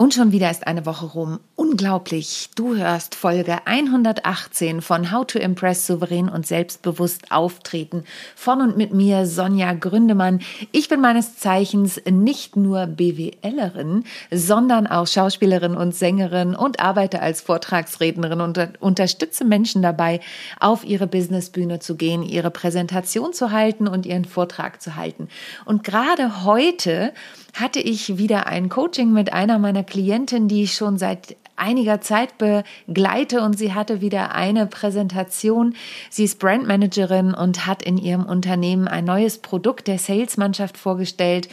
Und schon wieder ist eine Woche rum. Unglaublich. Du hörst Folge 118 von How to Impress souverän und selbstbewusst auftreten. Von und mit mir Sonja Gründemann. Ich bin meines Zeichens nicht nur BWLerin, sondern auch Schauspielerin und Sängerin und arbeite als Vortragsrednerin und unterstütze Menschen dabei, auf ihre Businessbühne zu gehen, ihre Präsentation zu halten und ihren Vortrag zu halten. Und gerade heute hatte ich wieder ein Coaching mit einer meiner Klientinnen, die ich schon seit einiger Zeit begleite und sie hatte wieder eine Präsentation. Sie ist Brandmanagerin und hat in ihrem Unternehmen ein neues Produkt der Salesmannschaft vorgestellt.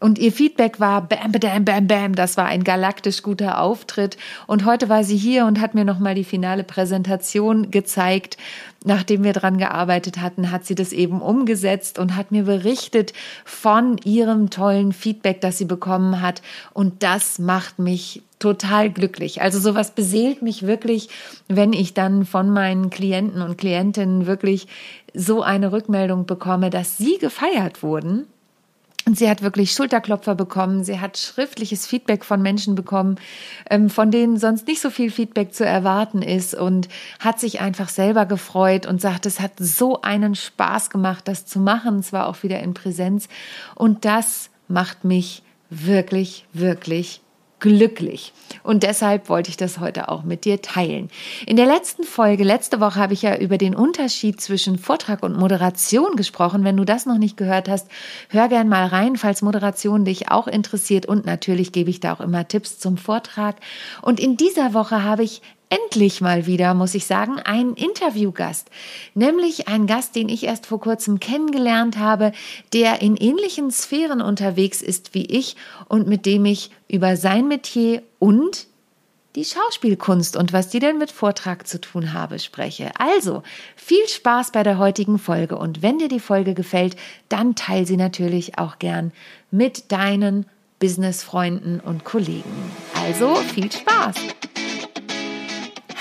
Und ihr Feedback war bam, bam, bam, bam. Das war ein galaktisch guter Auftritt. Und heute war sie hier und hat mir nochmal die finale Präsentation gezeigt nachdem wir dran gearbeitet hatten, hat sie das eben umgesetzt und hat mir berichtet von ihrem tollen Feedback, das sie bekommen hat. Und das macht mich total glücklich. Also sowas beseelt mich wirklich, wenn ich dann von meinen Klienten und Klientinnen wirklich so eine Rückmeldung bekomme, dass sie gefeiert wurden und sie hat wirklich Schulterklopfer bekommen. Sie hat schriftliches Feedback von Menschen bekommen, ähm, von denen sonst nicht so viel Feedback zu erwarten ist und hat sich einfach selber gefreut und sagt, es hat so einen Spaß gemacht, das zu machen. Zwar auch wieder in Präsenz. Und das macht mich wirklich, wirklich glücklich. Und deshalb wollte ich das heute auch mit dir teilen. In der letzten Folge, letzte Woche, habe ich ja über den Unterschied zwischen Vortrag und Moderation gesprochen. Wenn du das noch nicht gehört hast, hör gern mal rein, falls Moderation dich auch interessiert. Und natürlich gebe ich da auch immer Tipps zum Vortrag. Und in dieser Woche habe ich endlich mal wieder, muss ich sagen, einen Interviewgast. Nämlich ein Gast, den ich erst vor kurzem kennengelernt habe, der in ähnlichen Sphären unterwegs ist wie ich und mit dem ich über sein Metier und die Schauspielkunst und was die denn mit Vortrag zu tun habe, spreche. Also, viel Spaß bei der heutigen Folge und wenn dir die Folge gefällt, dann teil sie natürlich auch gern mit deinen Businessfreunden und Kollegen. Also, viel Spaß!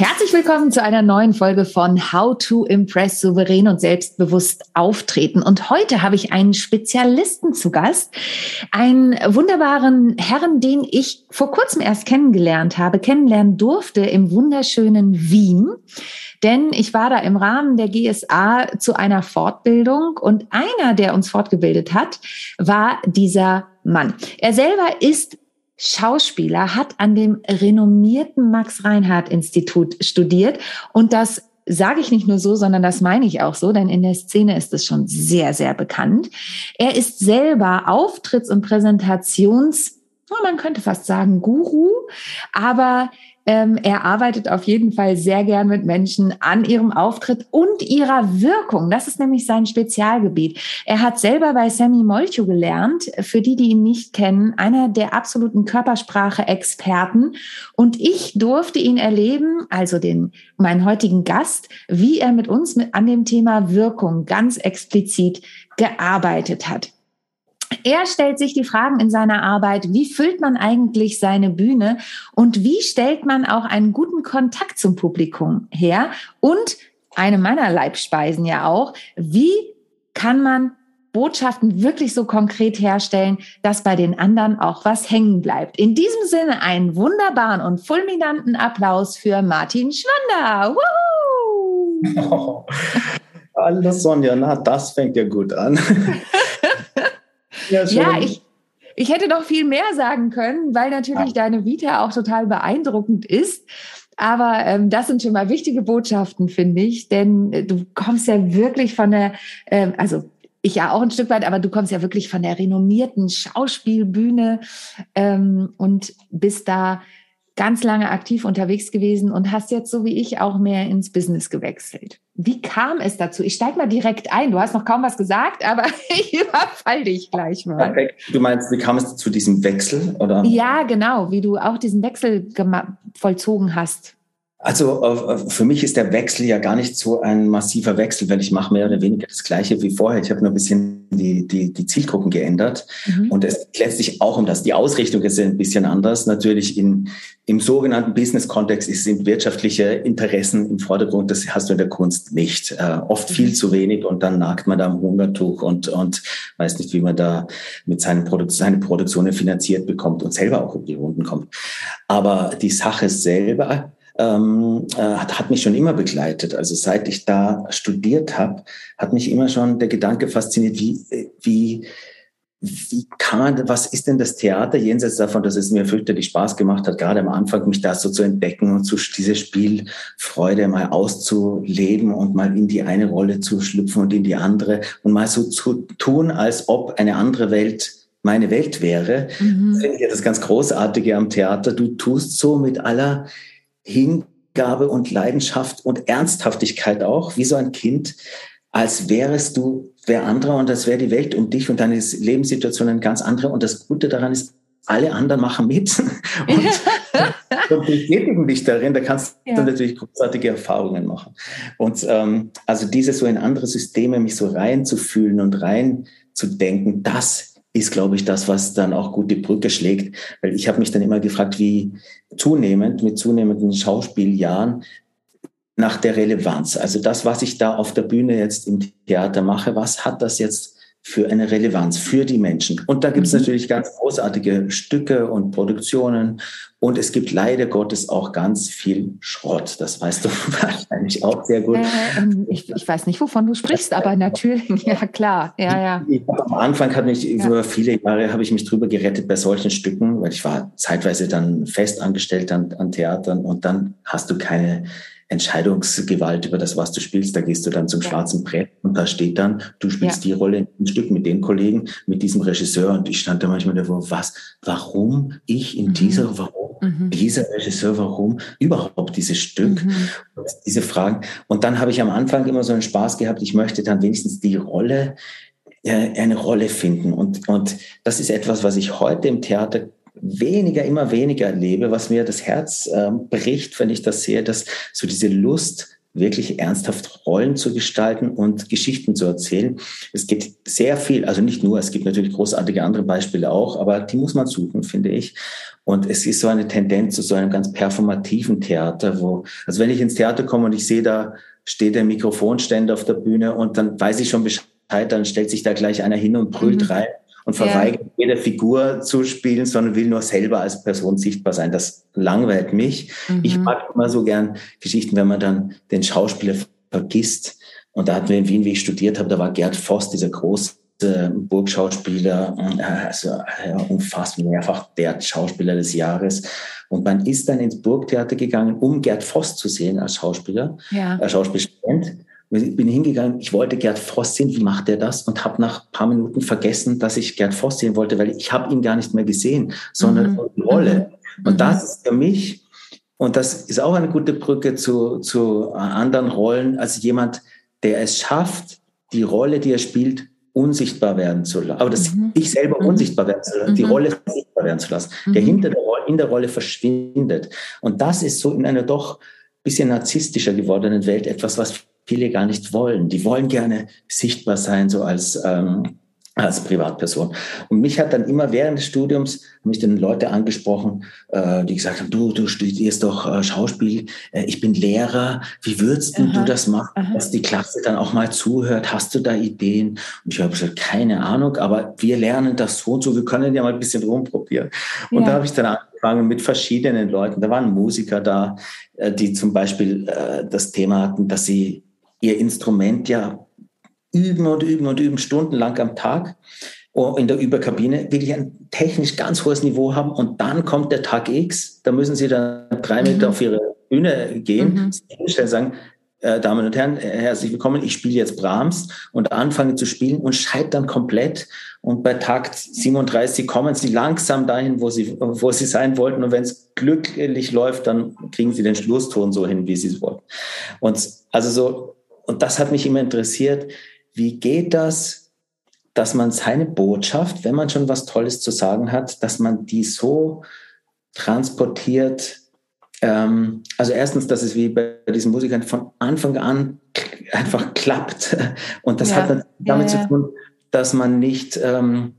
Herzlich willkommen zu einer neuen Folge von How to Impress souverän und selbstbewusst auftreten. Und heute habe ich einen Spezialisten zu Gast, einen wunderbaren Herrn, den ich vor kurzem erst kennengelernt habe, kennenlernen durfte im wunderschönen Wien. Denn ich war da im Rahmen der GSA zu einer Fortbildung und einer, der uns fortgebildet hat, war dieser Mann. Er selber ist Schauspieler, hat an dem renommierten Max-Reinhardt-Institut studiert und das sage ich nicht nur so, sondern das meine ich auch so, denn in der Szene ist es schon sehr, sehr bekannt. Er ist selber Auftritts- und Präsentations- man könnte fast sagen Guru, aber ähm, er arbeitet auf jeden Fall sehr gern mit Menschen an ihrem Auftritt und ihrer Wirkung. Das ist nämlich sein Spezialgebiet. Er hat selber bei Sammy Molcho gelernt, für die, die ihn nicht kennen, einer der absoluten Körpersprache-Experten. Und ich durfte ihn erleben, also den, meinen heutigen Gast, wie er mit uns mit, an dem Thema Wirkung ganz explizit gearbeitet hat. Er stellt sich die Fragen in seiner Arbeit, wie füllt man eigentlich seine Bühne und wie stellt man auch einen guten Kontakt zum Publikum her? Und eine meiner Leibspeisen ja auch, wie kann man Botschaften wirklich so konkret herstellen, dass bei den anderen auch was hängen bleibt. In diesem Sinne einen wunderbaren und fulminanten Applaus für Martin Schwander. Woohoo! Oh, hallo Sonja, na, das fängt ja gut an. Ja, ja ich, ich hätte noch viel mehr sagen können, weil natürlich ja. deine Vita auch total beeindruckend ist. Aber ähm, das sind schon mal wichtige Botschaften, finde ich, denn äh, du kommst ja wirklich von der, äh, also ich ja auch ein Stück weit, aber du kommst ja wirklich von der renommierten Schauspielbühne ähm, und bist da ganz lange aktiv unterwegs gewesen und hast jetzt so wie ich auch mehr ins Business gewechselt. Wie kam es dazu? Ich steige mal direkt ein. Du hast noch kaum was gesagt, aber ich überfall dich gleich mal. Perfekt. Du meinst, wie kam es zu diesem Wechsel? Oder? Ja, genau, wie du auch diesen Wechsel vollzogen hast. Also äh, für mich ist der Wechsel ja gar nicht so ein massiver Wechsel, weil ich mache mehr oder weniger das Gleiche wie vorher. Ich habe nur ein bisschen die, die, die Zielgruppen geändert. Mhm. Und es geht letztlich auch um das. Die Ausrichtung ist ein bisschen anders. Natürlich in, im sogenannten Business-Kontext sind wirtschaftliche Interessen im Vordergrund. Das hast du in der Kunst nicht. Äh, oft viel mhm. zu wenig und dann nagt man da am Hungertuch und, und weiß nicht, wie man da mit seinen Produ seine Produktionen finanziert bekommt und selber auch um die Runden kommt. Aber die Sache selber, ähm, äh, hat, hat mich schon immer begleitet. Also seit ich da studiert habe, hat mich immer schon der Gedanke fasziniert, wie, wie, wie kann man, was ist denn das Theater, jenseits davon, dass es mir fürchterlich Spaß gemacht hat, gerade am Anfang mich da so zu entdecken und zu diese Spielfreude mal auszuleben und mal in die eine Rolle zu schlüpfen und in die andere und mal so zu tun, als ob eine andere Welt meine Welt wäre. Mhm. Das finde ich ja das ganz Großartige am Theater. Du tust so mit aller Hingabe und Leidenschaft und Ernsthaftigkeit auch, wie so ein Kind, als wärest du wer anderer und das wäre die Welt um dich und deine Lebenssituation eine ganz andere. Und das Gute daran ist, alle anderen machen mit und, und bestätigen dich darin. Da kannst ja. du natürlich großartige Erfahrungen machen. Und ähm, also diese so in andere Systeme mich so reinzufühlen und reinzudenken, das ist, glaube ich, das, was dann auch gut die Brücke schlägt. Weil ich habe mich dann immer gefragt, wie zunehmend, mit zunehmenden Schauspieljahren, nach der Relevanz. Also das, was ich da auf der Bühne jetzt im Theater mache, was hat das jetzt für eine Relevanz für die Menschen. Und da gibt es mhm. natürlich ganz großartige Stücke und Produktionen. Und es gibt leider Gottes auch ganz viel Schrott. Das weißt du wahrscheinlich auch sehr gut. Äh, ähm, ich, ich, weiß nicht, wovon du sprichst, aber natürlich, ja klar. Ja, ja. Ich, am Anfang hat mich ja. über viele Jahre habe ich mich drüber gerettet bei solchen Stücken, weil ich war zeitweise dann fest angestellt an, an Theatern und dann hast du keine Entscheidungsgewalt über das, was du spielst. Da gehst du dann zum ja. schwarzen Brett und da steht dann, du spielst ja. die Rolle im Stück mit den Kollegen, mit diesem Regisseur. Und ich stand da manchmal davor, was, warum ich in mhm. dieser, warum mhm. dieser Regisseur, warum überhaupt dieses Stück? Mhm. Diese Fragen. Und dann habe ich am Anfang immer so einen Spaß gehabt, ich möchte dann wenigstens die Rolle, äh, eine Rolle finden. Und, und das ist etwas, was ich heute im Theater weniger, immer weniger erlebe, was mir das Herz äh, bricht, wenn ich das sehe, dass so diese Lust, wirklich ernsthaft Rollen zu gestalten und Geschichten zu erzählen. Es geht sehr viel, also nicht nur, es gibt natürlich großartige andere Beispiele auch, aber die muss man suchen, finde ich. Und es ist so eine Tendenz zu so einem ganz performativen Theater, wo, also wenn ich ins Theater komme und ich sehe, da steht der Mikrofonständer auf der Bühne und dann weiß ich schon Bescheid, dann stellt sich da gleich einer hin und brüllt mhm. rein und verweigert ja. jede Figur zu spielen, sondern will nur selber als Person sichtbar sein. Das langweilt mich. Mhm. Ich mag immer so gern Geschichten, wenn man dann den Schauspieler vergisst. Und da hatten wir in Wien, wie ich studiert habe, da war Gerd Voss, dieser große Burgschauspieler, also ja, unfassbar mehrfach der Schauspieler des Jahres. Und man ist dann ins Burgtheater gegangen, um Gerd Voss zu sehen als Schauspieler, ja. als Schauspielstudent. Ich bin hingegangen, ich wollte Gerd Voss sehen, wie macht er das? Und habe nach ein paar Minuten vergessen, dass ich Gerd Voss sehen wollte, weil ich habe ihn gar nicht mehr gesehen, sondern mhm. die Rolle. Mhm. Und das ist für mich, und das ist auch eine gute Brücke zu, zu anderen Rollen, als jemand, der es schafft, die Rolle, die er spielt, unsichtbar werden zu lassen. Aber das mhm. ich selber mhm. unsichtbar werden zu lassen, die mhm. Rolle sichtbar werden zu lassen, der mhm. hinter der Rolle, in der Rolle verschwindet. Und das ist so in einer doch bisschen narzisstischer gewordenen Welt etwas, was viele gar nicht wollen. Die wollen gerne sichtbar sein, so als, ähm, als Privatperson. Und mich hat dann immer während des Studiums, mich dann Leute angesprochen, äh, die gesagt haben, du, du studierst doch äh, Schauspiel, äh, ich bin Lehrer, wie würdest aha, du das machen, aha. dass die Klasse dann auch mal zuhört? Hast du da Ideen? Und ich habe gesagt, keine Ahnung, aber wir lernen das so und so, wir können ja mal ein bisschen rumprobieren. Und ja. da habe ich dann angefangen mit verschiedenen Leuten. Da waren Musiker da, äh, die zum Beispiel äh, das Thema hatten, dass sie ihr Instrument ja üben und üben und üben, stundenlang am Tag in der Überkabine wirklich ein technisch ganz hohes Niveau haben und dann kommt der Tag X, da müssen sie dann drei Meter mhm. auf ihre Bühne gehen, mhm. sagen, äh, Damen und Herren, herzlich willkommen, ich spiele jetzt Brahms und anfange zu spielen und scheitern komplett. Und bei Takt 37 kommen sie langsam dahin, wo sie, wo sie sein wollten. Und wenn es glücklich läuft, dann kriegen sie den Schlusston so hin, wie sie es wollten. Und also so und das hat mich immer interessiert. Wie geht das, dass man seine Botschaft, wenn man schon was Tolles zu sagen hat, dass man die so transportiert, ähm, also erstens, dass es wie bei diesen Musikern von Anfang an einfach klappt. Und das ja. hat damit ja, zu tun, dass man nicht ähm,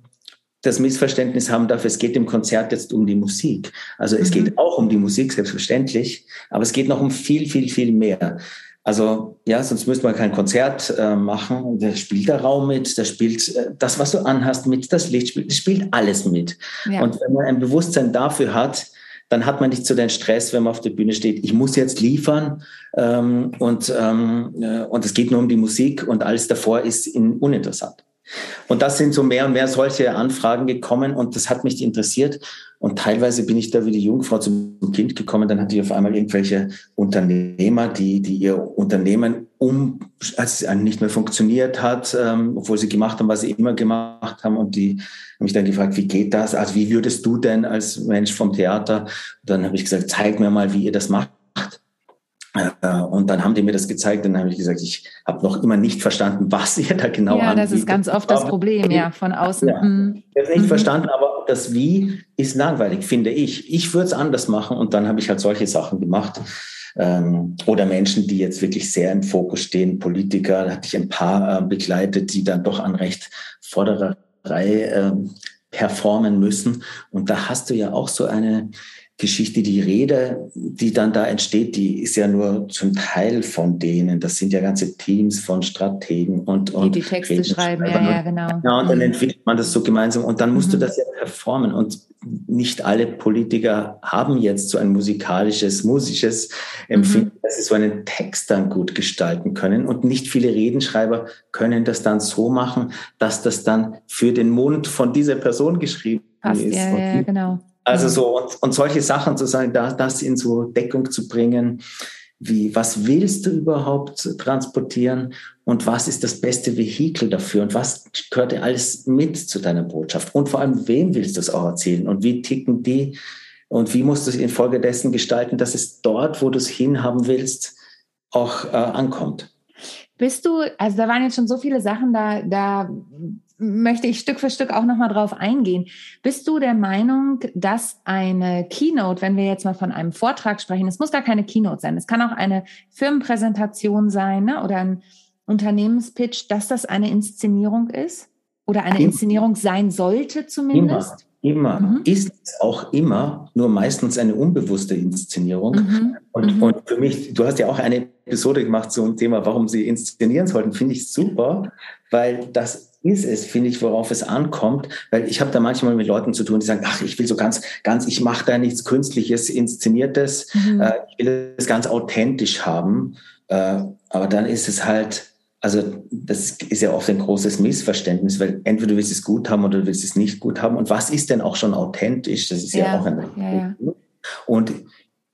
das Missverständnis haben darf, es geht im Konzert jetzt um die Musik. Also es mhm. geht auch um die Musik, selbstverständlich, aber es geht noch um viel, viel, viel mehr. Also ja, sonst müsste man kein Konzert äh, machen. Da spielt der Raum mit, da spielt äh, das, was du anhast, mit, das Licht spielt, das spielt alles mit. Ja. Und wenn man ein Bewusstsein dafür hat, dann hat man nicht so den Stress, wenn man auf der Bühne steht, ich muss jetzt liefern ähm, und, ähm, äh, und es geht nur um die Musik und alles davor ist in, uninteressant. Und das sind so mehr und mehr solche Anfragen gekommen und das hat mich interessiert. Und teilweise bin ich da wie die Jungfrau zum Kind gekommen. Dann hatte ich auf einmal irgendwelche Unternehmer, die, die ihr Unternehmen um, als es nicht mehr funktioniert hat, ähm, obwohl sie gemacht haben, was sie immer gemacht haben. Und die haben mich dann gefragt, wie geht das? Also wie würdest du denn als Mensch vom Theater? Und dann habe ich gesagt, zeig mir mal, wie ihr das macht. Äh, und dann haben die mir das gezeigt und dann habe ich gesagt, ich habe noch immer nicht verstanden, was ihr da genau Ja, das ist ganz oft das Problem, ja, von außen. Ja, mhm. ich habe nicht mhm. verstanden, aber das Wie ist langweilig, finde ich. Ich würde es anders machen und dann habe ich halt solche Sachen gemacht. Ähm, oder Menschen, die jetzt wirklich sehr im Fokus stehen, Politiker, da hatte ich ein paar äh, begleitet, die dann doch an recht vorderer Reihe äh, performen müssen. Und da hast du ja auch so eine Geschichte, die Rede, die dann da entsteht, die ist ja nur zum Teil von denen. Das sind ja ganze Teams von Strategen und, und die die Texte schreiben, ja, ja, genau. Ja, und dann mhm. entwickelt man das so gemeinsam und dann musst mhm. du das ja performen. Und nicht alle Politiker haben jetzt so ein musikalisches, musisches Empfinden, mhm. dass sie so einen Text dann gut gestalten können. Und nicht viele Redenschreiber können das dann so machen, dass das dann für den Mund von dieser Person geschrieben Passt, ist. Ja, ja, genau. Also so, und, und solche Sachen zu sagen, da, das in so Deckung zu bringen, wie, was willst du überhaupt transportieren und was ist das beste Vehikel dafür und was gehört alles mit zu deiner Botschaft und vor allem, wem willst du es auch erzählen und wie ticken die und wie musst du es infolgedessen gestalten, dass es dort, wo du es hinhaben willst, auch äh, ankommt. Bist du, also da waren jetzt schon so viele Sachen, da, da möchte ich Stück für Stück auch nochmal drauf eingehen. Bist du der Meinung, dass eine Keynote, wenn wir jetzt mal von einem Vortrag sprechen, es muss gar keine Keynote sein, es kann auch eine Firmenpräsentation sein ne, oder ein Unternehmenspitch, dass das eine Inszenierung ist oder eine Inszenierung sein sollte zumindest? Immer, immer. Mhm. ist es auch immer, nur meistens eine unbewusste Inszenierung. Mhm. Und, mhm. und für mich, du hast ja auch eine Episode gemacht zum Thema, warum sie inszenieren sollten, finde ich super, weil das ist es, finde ich, worauf es ankommt, weil ich habe da manchmal mit Leuten zu tun, die sagen, ach, ich will so ganz, ganz, ich mache da nichts Künstliches, Inszeniertes, mhm. äh, ich will es ganz authentisch haben, äh, aber dann ist es halt, also das ist ja oft ein großes Missverständnis, weil entweder du willst es gut haben oder du willst es nicht gut haben. Und was ist denn auch schon authentisch, das ist ja, ja. auch ein ja, ja. und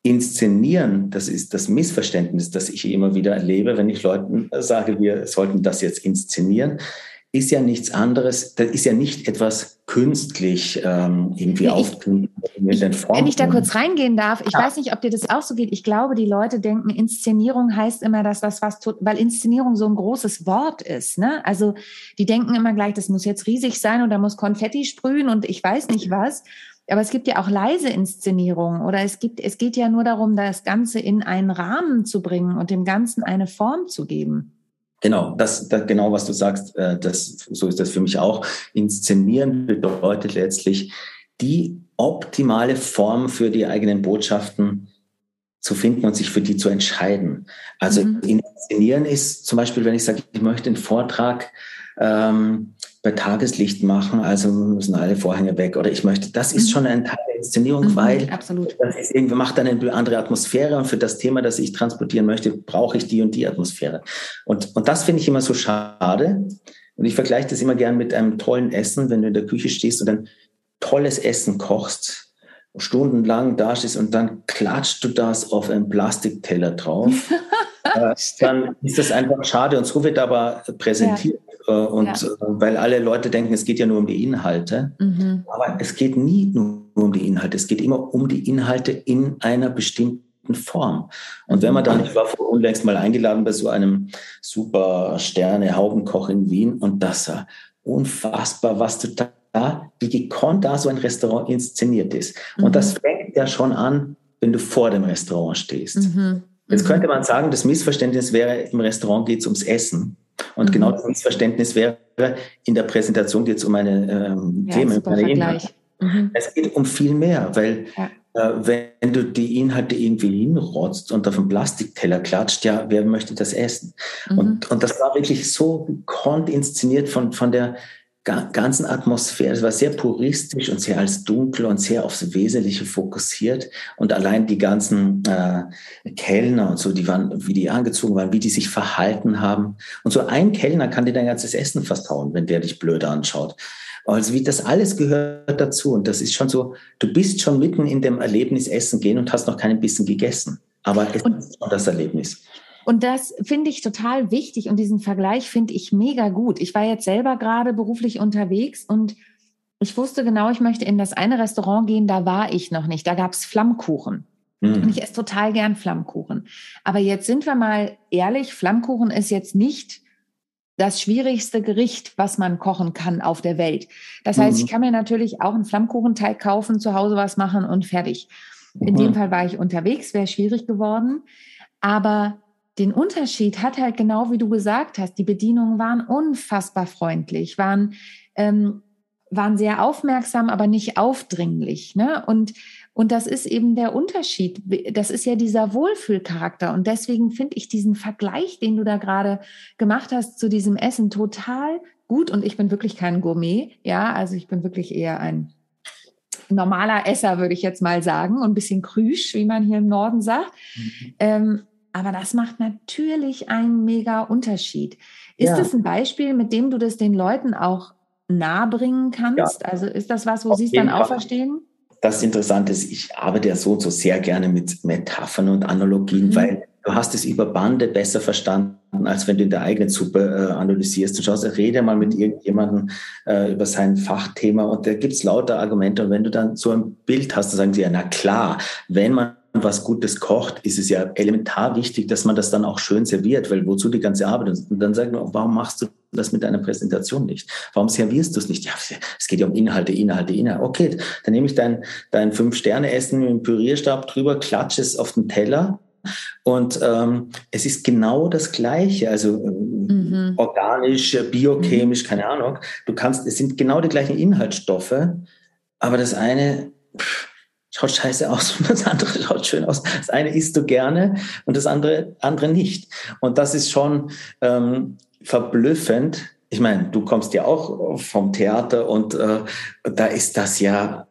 Inszenieren, das ist das Missverständnis, das ich immer wieder erlebe, wenn ich Leuten sage, wir sollten das jetzt inszenieren ist ja nichts anderes, das ist ja nicht etwas künstlich ähm, irgendwie nee, aufgenommen. Wenn ich da kurz reingehen darf, ich ja. weiß nicht, ob dir das auch so geht. Ich glaube, die Leute denken, Inszenierung heißt immer, dass das was tut, weil Inszenierung so ein großes Wort ist. Ne? Also die denken immer gleich, das muss jetzt riesig sein und da muss Konfetti sprühen und ich weiß nicht was. Aber es gibt ja auch leise Inszenierungen oder es gibt, es geht ja nur darum, das Ganze in einen Rahmen zu bringen und dem Ganzen eine Form zu geben. Genau, das, das genau, was du sagst, äh, das, so ist das für mich auch. Inszenieren bedeutet letztlich, die optimale Form für die eigenen Botschaften zu finden und sich für die zu entscheiden. Also mhm. inszenieren ist zum Beispiel, wenn ich sage, ich möchte einen Vortrag ähm, bei Tageslicht machen, also müssen alle Vorhänge weg. Oder ich möchte, das ist mhm. schon ein Teil Inszenierung, mhm, weil absolut. das ist irgendwie macht dann eine andere Atmosphäre und für das Thema, das ich transportieren möchte, brauche ich die und die Atmosphäre. Und, und das finde ich immer so schade. Und ich vergleiche das immer gern mit einem tollen Essen, wenn du in der Küche stehst und ein tolles Essen kochst, stundenlang da stehst und dann klatscht du das auf einen Plastikteller drauf. äh, dann ist das einfach schade und so wird aber präsentiert. Äh, und ja. Äh, weil alle Leute denken, es geht ja nur um die Inhalte. Mhm. Aber es geht nie nur um die Inhalte. Es geht immer um die Inhalte in einer bestimmten Form. Und wenn man dann, ich war vor unlängst mal eingeladen bei so einem super Sterne Haubenkoch in Wien und das war unfassbar, was du da, wie gekonnt da so ein Restaurant inszeniert ist. Und mhm. das fängt ja schon an wenn du vor dem Restaurant stehst. Mhm. Jetzt mhm. könnte man sagen, das Missverständnis wäre, im Restaurant geht es ums Essen. Und mhm. genau das Missverständnis wäre, in der Präsentation geht es um eine ähm, ja, Themen, eine Inhalte. Mhm. Es geht um viel mehr, weil ja. äh, wenn du die Inhalte irgendwie hinrotzt und auf einen Plastikteller klatscht, ja, wer möchte das essen? Mhm. Und, und das war wirklich so gekonnt inszeniert von, von der ganzen Atmosphäre. Es war sehr puristisch und sehr als dunkel und sehr aufs Wesentliche fokussiert. Und allein die ganzen äh, Kellner und so, die waren, wie die angezogen waren, wie die sich verhalten haben. Und so ein Kellner kann dir dein ganzes Essen vertrauen, wenn der dich blöd anschaut. Also wie das alles gehört dazu. Und das ist schon so, du bist schon mitten in dem Erlebnis Essen gehen und hast noch keinen Bissen gegessen. Aber es und, ist schon das Erlebnis. Und das finde ich total wichtig und diesen Vergleich finde ich mega gut. Ich war jetzt selber gerade beruflich unterwegs und ich wusste genau, ich möchte in das eine Restaurant gehen, da war ich noch nicht. Da gab es Flammkuchen. Mhm. Und ich esse total gern Flammkuchen. Aber jetzt sind wir mal ehrlich, Flammkuchen ist jetzt nicht das schwierigste Gericht, was man kochen kann auf der Welt. Das heißt, mhm. ich kann mir natürlich auch einen Flammkuchenteig kaufen, zu Hause was machen und fertig. In mhm. dem Fall war ich unterwegs, wäre schwierig geworden. Aber den Unterschied hat halt genau wie du gesagt hast, die Bedienungen waren unfassbar freundlich, waren, ähm, waren sehr aufmerksam, aber nicht aufdringlich. Ne? Und, und das ist eben der Unterschied. Das ist ja dieser Wohlfühlcharakter. Und deswegen finde ich diesen Vergleich, den du da gerade gemacht hast zu diesem Essen, total gut. Und ich bin wirklich kein Gourmet. Ja, also ich bin wirklich eher ein normaler Esser, würde ich jetzt mal sagen, und ein bisschen krüsch, wie man hier im Norden sagt. Mhm. Ähm, aber das macht natürlich einen mega Unterschied. Ist ja. das ein Beispiel, mit dem du das den Leuten auch nahebringen kannst? Ja. Also ist das was, wo sie es dann auch verstehen? Das Interessante ist, ich arbeite ja so und so sehr gerne mit Metaphern und Analogien, mhm. weil du hast es über Bande besser verstanden, als wenn du in der eigenen Suppe äh, analysierst. Du schaust, rede mal mit irgendjemandem äh, über sein Fachthema und da gibt es lauter Argumente. Und wenn du dann so ein Bild hast, dann sagen sie ja, na klar, wenn man was Gutes kocht, ist es ja elementar wichtig, dass man das dann auch schön serviert, weil wozu die ganze Arbeit? Und dann sagen wir, warum machst du das mit deiner Präsentation nicht? Warum servierst du es nicht? Ja, es geht ja um Inhalte, Inhalte, Inhalte. Okay, dann nehme ich dein, dein Fünf-Sterne-Essen mit dem Pürierstab drüber, klatsche es auf den Teller und ähm, es ist genau das Gleiche, also mhm. organisch, biochemisch, mhm. keine Ahnung. Du kannst, es sind genau die gleichen Inhaltsstoffe, aber das eine, pff, schaut scheiße aus und das andere schaut schön aus. Das eine isst du gerne und das andere, andere nicht. Und das ist schon ähm, verblüffend. Ich meine, du kommst ja auch vom Theater und äh, da ist das ja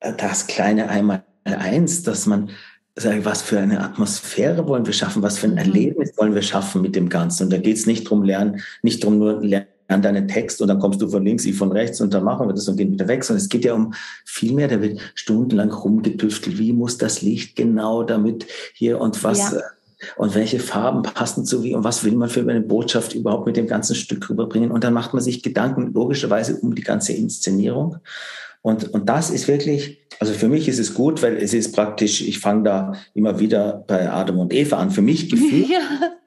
das kleine einmal eins, dass man sagt, was für eine Atmosphäre wollen wir schaffen, was für ein mhm. Erlebnis wollen wir schaffen mit dem Ganzen. Und da geht es nicht drum lernen, nicht drum nur lernen, an deinen Text und dann kommst du von links, ich von rechts und dann machen wir das und gehen wieder weg, sondern es geht ja um viel mehr, da wird stundenlang rumgetüftelt, wie muss das Licht genau damit hier und was ja. Äh, und welche Farben passen zu wie und was will man für eine Botschaft überhaupt mit dem ganzen Stück rüberbringen und dann macht man sich Gedanken logischerweise um die ganze Inszenierung und, und das ist wirklich, also für mich ist es gut, weil es ist praktisch, ich fange da immer wieder bei Adam und Eva an, für mich gefühlt. Ja,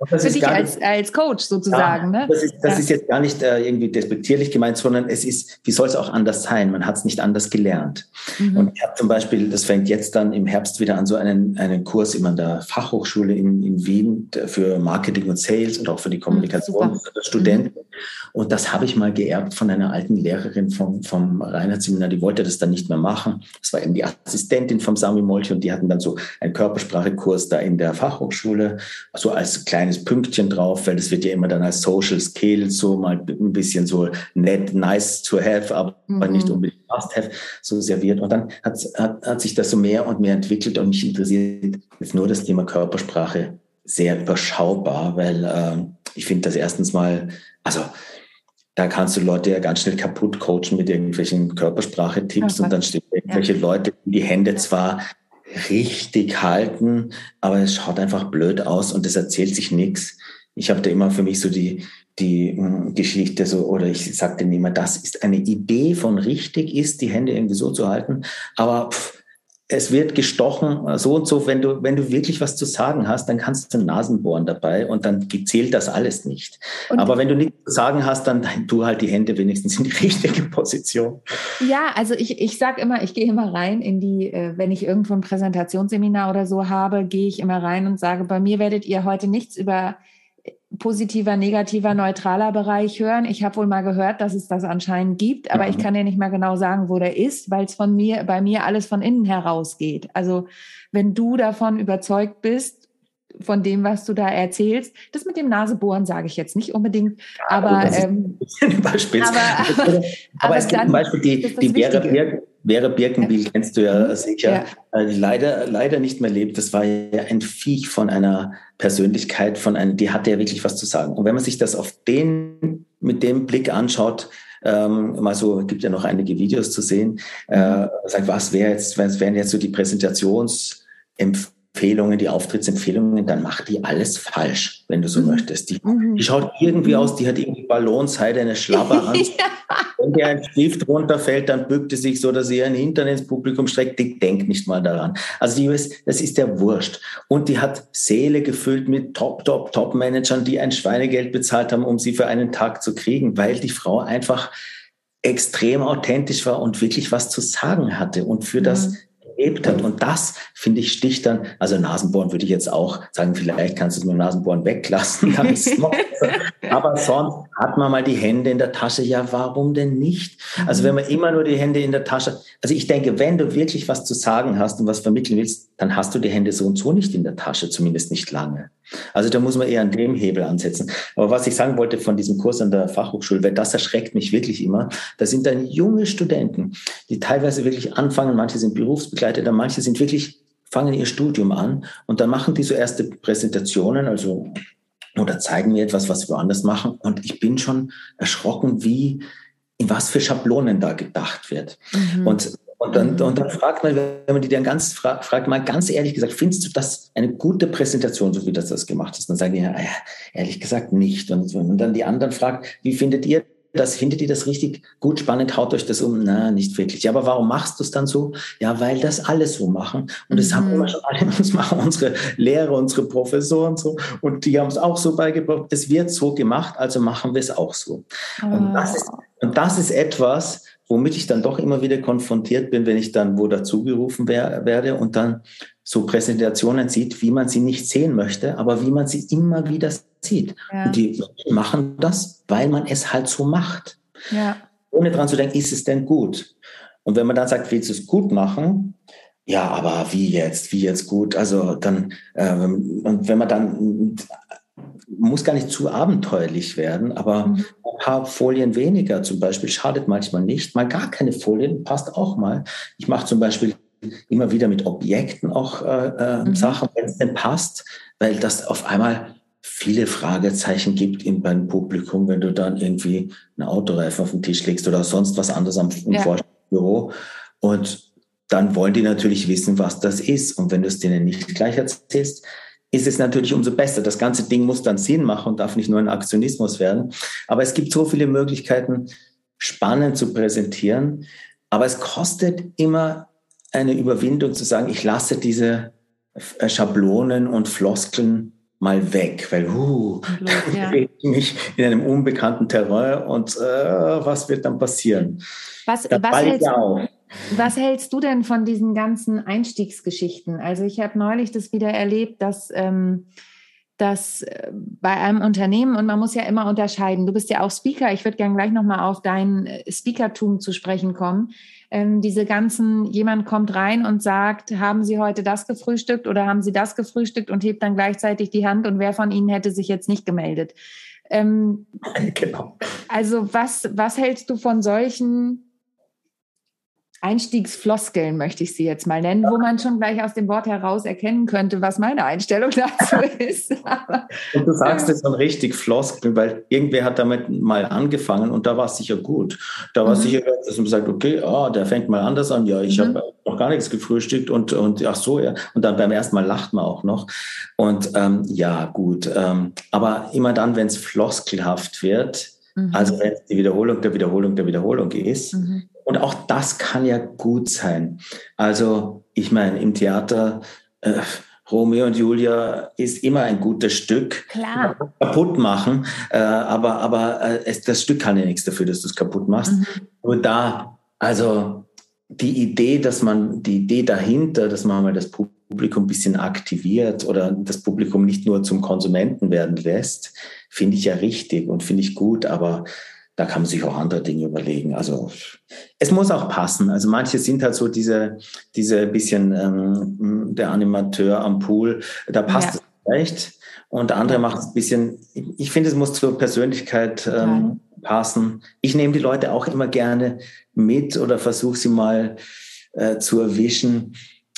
für dich als, als Coach sozusagen. Ja, ne? Das, ist, das ja. ist jetzt gar nicht äh, irgendwie despektierlich gemeint, sondern es ist, wie soll es auch anders sein? Man hat es nicht anders gelernt. Mhm. Und ich habe zum Beispiel, das fängt jetzt dann im Herbst wieder an, so einen, einen Kurs immer an der Fachhochschule in, in Wien für Marketing und Sales und auch für die mhm, Kommunikation mhm, der Studenten. Mhm. Und das habe ich mal geerbt von einer alten Lehrerin vom, vom Reinhardt-Seminar, die wollte das dann nicht mehr machen. Das war eben die Assistentin vom Sami Molch und die hatten dann so einen Körpersprachekurs da in der Fachhochschule, so als kleines Pünktchen drauf, weil das wird ja immer dann als Social Skill so mal ein bisschen so nett, nice to have, aber mhm. nicht unbedingt must have so serviert. Und dann hat, hat, hat sich das so mehr und mehr entwickelt und mich interessiert jetzt nur das Thema Körpersprache sehr überschaubar, weil äh, ich finde das erstens mal, also da kannst du Leute ja ganz schnell kaputt coachen mit irgendwelchen Körpersprache-Tipps und dann stehen irgendwelche ja. Leute, die die Hände zwar richtig halten, aber es schaut einfach blöd aus und es erzählt sich nichts. Ich habe da immer für mich so die, die hm, Geschichte so, oder ich sage denen immer, das ist eine Idee von richtig ist, die Hände irgendwie so zu halten, aber pff, es wird gestochen, so und so, wenn du, wenn du wirklich was zu sagen hast, dann kannst du Nasenbohren dabei und dann zählt das alles nicht. Und Aber wenn du nichts zu sagen hast, dann tu halt die Hände wenigstens in die richtige Position. Ja, also ich, ich sage immer, ich gehe immer rein in die, äh, wenn ich irgendwo ein Präsentationsseminar oder so habe, gehe ich immer rein und sage, bei mir werdet ihr heute nichts über positiver, negativer, neutraler Bereich hören. Ich habe wohl mal gehört, dass es das anscheinend gibt, aber mhm. ich kann dir nicht mal genau sagen, wo der ist, weil es von mir, bei mir alles von innen herausgeht. Also wenn du davon überzeugt bist, von dem, was du da erzählst. Das mit dem Nasebohren sage ich jetzt nicht unbedingt, aber, ähm, aber, aber, aber, es gibt zum Beispiel die, die Vera, Birk, Vera Birkenbiel, ja. kennst du ja mhm. sicher, ja. die leider, leider nicht mehr lebt. Das war ja ein Viech von einer Persönlichkeit, von einem, die hatte ja wirklich was zu sagen. Und wenn man sich das auf den, mit dem Blick anschaut, ähm, mal so, gibt ja noch einige Videos zu sehen, äh, sagt, was wäre jetzt, was wären jetzt so die Präsentationsempfehlungen Empfehlungen, die Auftrittsempfehlungen, dann macht die alles falsch, wenn du so mhm. möchtest. Die, mhm. die, schaut irgendwie aus, die hat irgendwie Ballonseide, eine Schlapper an. ja. Wenn dir ein Stift runterfällt, dann bückt sie sich so, dass sie ihren Hintern ins Publikum streckt. Die denkt nicht mal daran. Also die ist, das ist der Wurscht. Und die hat Seele gefüllt mit Top, Top, Top-Managern, die ein Schweinegeld bezahlt haben, um sie für einen Tag zu kriegen, weil die Frau einfach extrem authentisch war und wirklich was zu sagen hatte und für mhm. das erlebt hat. Und das, finde ich, sticht dann, also Nasenbohren würde ich jetzt auch sagen, vielleicht kannst du es mit Nasenbohren weglassen. Aber sonst hat man mal die Hände in der Tasche. Ja, warum denn nicht? Also wenn man immer nur die Hände in der Tasche, also ich denke, wenn du wirklich was zu sagen hast und was vermitteln willst, dann hast du die Hände so und so nicht in der Tasche, zumindest nicht lange. Also da muss man eher an dem Hebel ansetzen. Aber was ich sagen wollte von diesem Kurs an der Fachhochschule, weil das erschreckt mich wirklich immer, da sind dann junge Studenten, die teilweise wirklich anfangen, manche sind berufsbegleitet, manche sind wirklich, fangen ihr Studium an und dann machen die so erste Präsentationen, also oder zeigen mir etwas, was wir anders machen. Und ich bin schon erschrocken, wie, in was für Schablonen da gedacht wird. Mhm. Und und dann, mhm. und dann fragt man, wenn man die dann ganz fragt, fragt mal ganz ehrlich gesagt, findest du das eine gute Präsentation, so wie das das gemacht ist? Dann sagen die, ja, ehrlich gesagt nicht. Und, und dann die anderen fragt, wie findet ihr das, findet ihr das richtig gut, spannend, haut euch das um? Na, nicht wirklich. Ja, aber warum machst du es dann so? Ja, weil das alles so machen. Und das mhm. haben immer schon alle, das machen unsere Lehrer, unsere Professoren so. Und die haben es auch so beigebracht. Es wird so gemacht, also machen wir es auch so. Oh. Und, das ist, und das ist etwas, womit ich dann doch immer wieder konfrontiert bin, wenn ich dann wo dazugerufen wer werde und dann so Präsentationen sieht, wie man sie nicht sehen möchte, aber wie man sie immer wieder sieht. Ja. Und die machen das, weil man es halt so macht. Ja. Ohne dran zu denken, ist es denn gut? Und wenn man dann sagt, willst du es gut machen? Ja, aber wie jetzt? Wie jetzt gut? Also dann, ähm, und wenn man dann muss gar nicht zu abenteuerlich werden, aber mhm. ein paar Folien weniger zum Beispiel schadet manchmal nicht. Mal gar keine Folien passt auch mal. Ich mache zum Beispiel immer wieder mit Objekten auch äh, äh, mhm. Sachen, wenn es denn passt, weil das auf einmal viele Fragezeichen gibt im, beim Publikum, wenn du dann irgendwie einen Autoreifen auf den Tisch legst oder sonst was anderes am, im ja. Vorstellungsbüro. Und dann wollen die natürlich wissen, was das ist. Und wenn du es denen nicht gleich erzählst, ist es natürlich umso besser. Das ganze Ding muss dann Sinn machen und darf nicht nur ein Aktionismus werden. Aber es gibt so viele Möglichkeiten, spannend zu präsentieren. Aber es kostet immer eine Überwindung zu sagen, ich lasse diese äh, Schablonen und Floskeln mal weg, weil uh, ja. ich mich in einem unbekannten Terrain und äh, was wird dann passieren? Was, was hältst, was hältst du denn von diesen ganzen Einstiegsgeschichten? Also ich habe neulich das wieder erlebt, dass, ähm, dass äh, bei einem Unternehmen, und man muss ja immer unterscheiden, du bist ja auch Speaker, ich würde gerne gleich nochmal auf dein äh, Speakertum zu sprechen kommen. Ähm, diese ganzen, jemand kommt rein und sagt, haben Sie heute das gefrühstückt oder haben Sie das gefrühstückt und hebt dann gleichzeitig die Hand und wer von Ihnen hätte sich jetzt nicht gemeldet? Ähm, genau. Also was, was hältst du von solchen Einstiegsfloskeln möchte ich sie jetzt mal nennen, wo man schon gleich aus dem Wort heraus erkennen könnte, was meine Einstellung dazu ist. und du sagst es dann richtig, Floskeln, weil irgendwer hat damit mal angefangen und da war es sicher gut. Da war es mhm. sicher, dass man sagt, okay, oh, der fängt mal anders an, ja, ich mhm. habe noch gar nichts gefrühstückt und, und ach so, ja. Und dann beim ersten Mal lacht man auch noch. Und ähm, ja, gut. Ähm, aber immer dann, wenn es floskelhaft wird, mhm. also wenn es die Wiederholung der Wiederholung der Wiederholung ist, mhm Und auch das kann ja gut sein. Also, ich meine, im Theater, äh, Romeo und Julia ist immer ein gutes Stück. Klar. Kaputt machen, äh, aber, aber äh, es, das Stück kann ja nichts dafür, dass du es kaputt machst. Mhm. Nur da, also die Idee, dass man, die Idee dahinter, dass man mal das Publikum ein bisschen aktiviert oder das Publikum nicht nur zum Konsumenten werden lässt, finde ich ja richtig und finde ich gut, aber da kann man sich auch andere Dinge überlegen. Also es muss auch passen. Also manche sind halt so diese, diese bisschen ähm, der Animateur am Pool, da passt ja. es vielleicht. Und andere macht es ein bisschen, ich finde, es muss zur Persönlichkeit ähm, passen. Ich nehme die Leute auch immer gerne mit oder versuche sie mal äh, zu erwischen.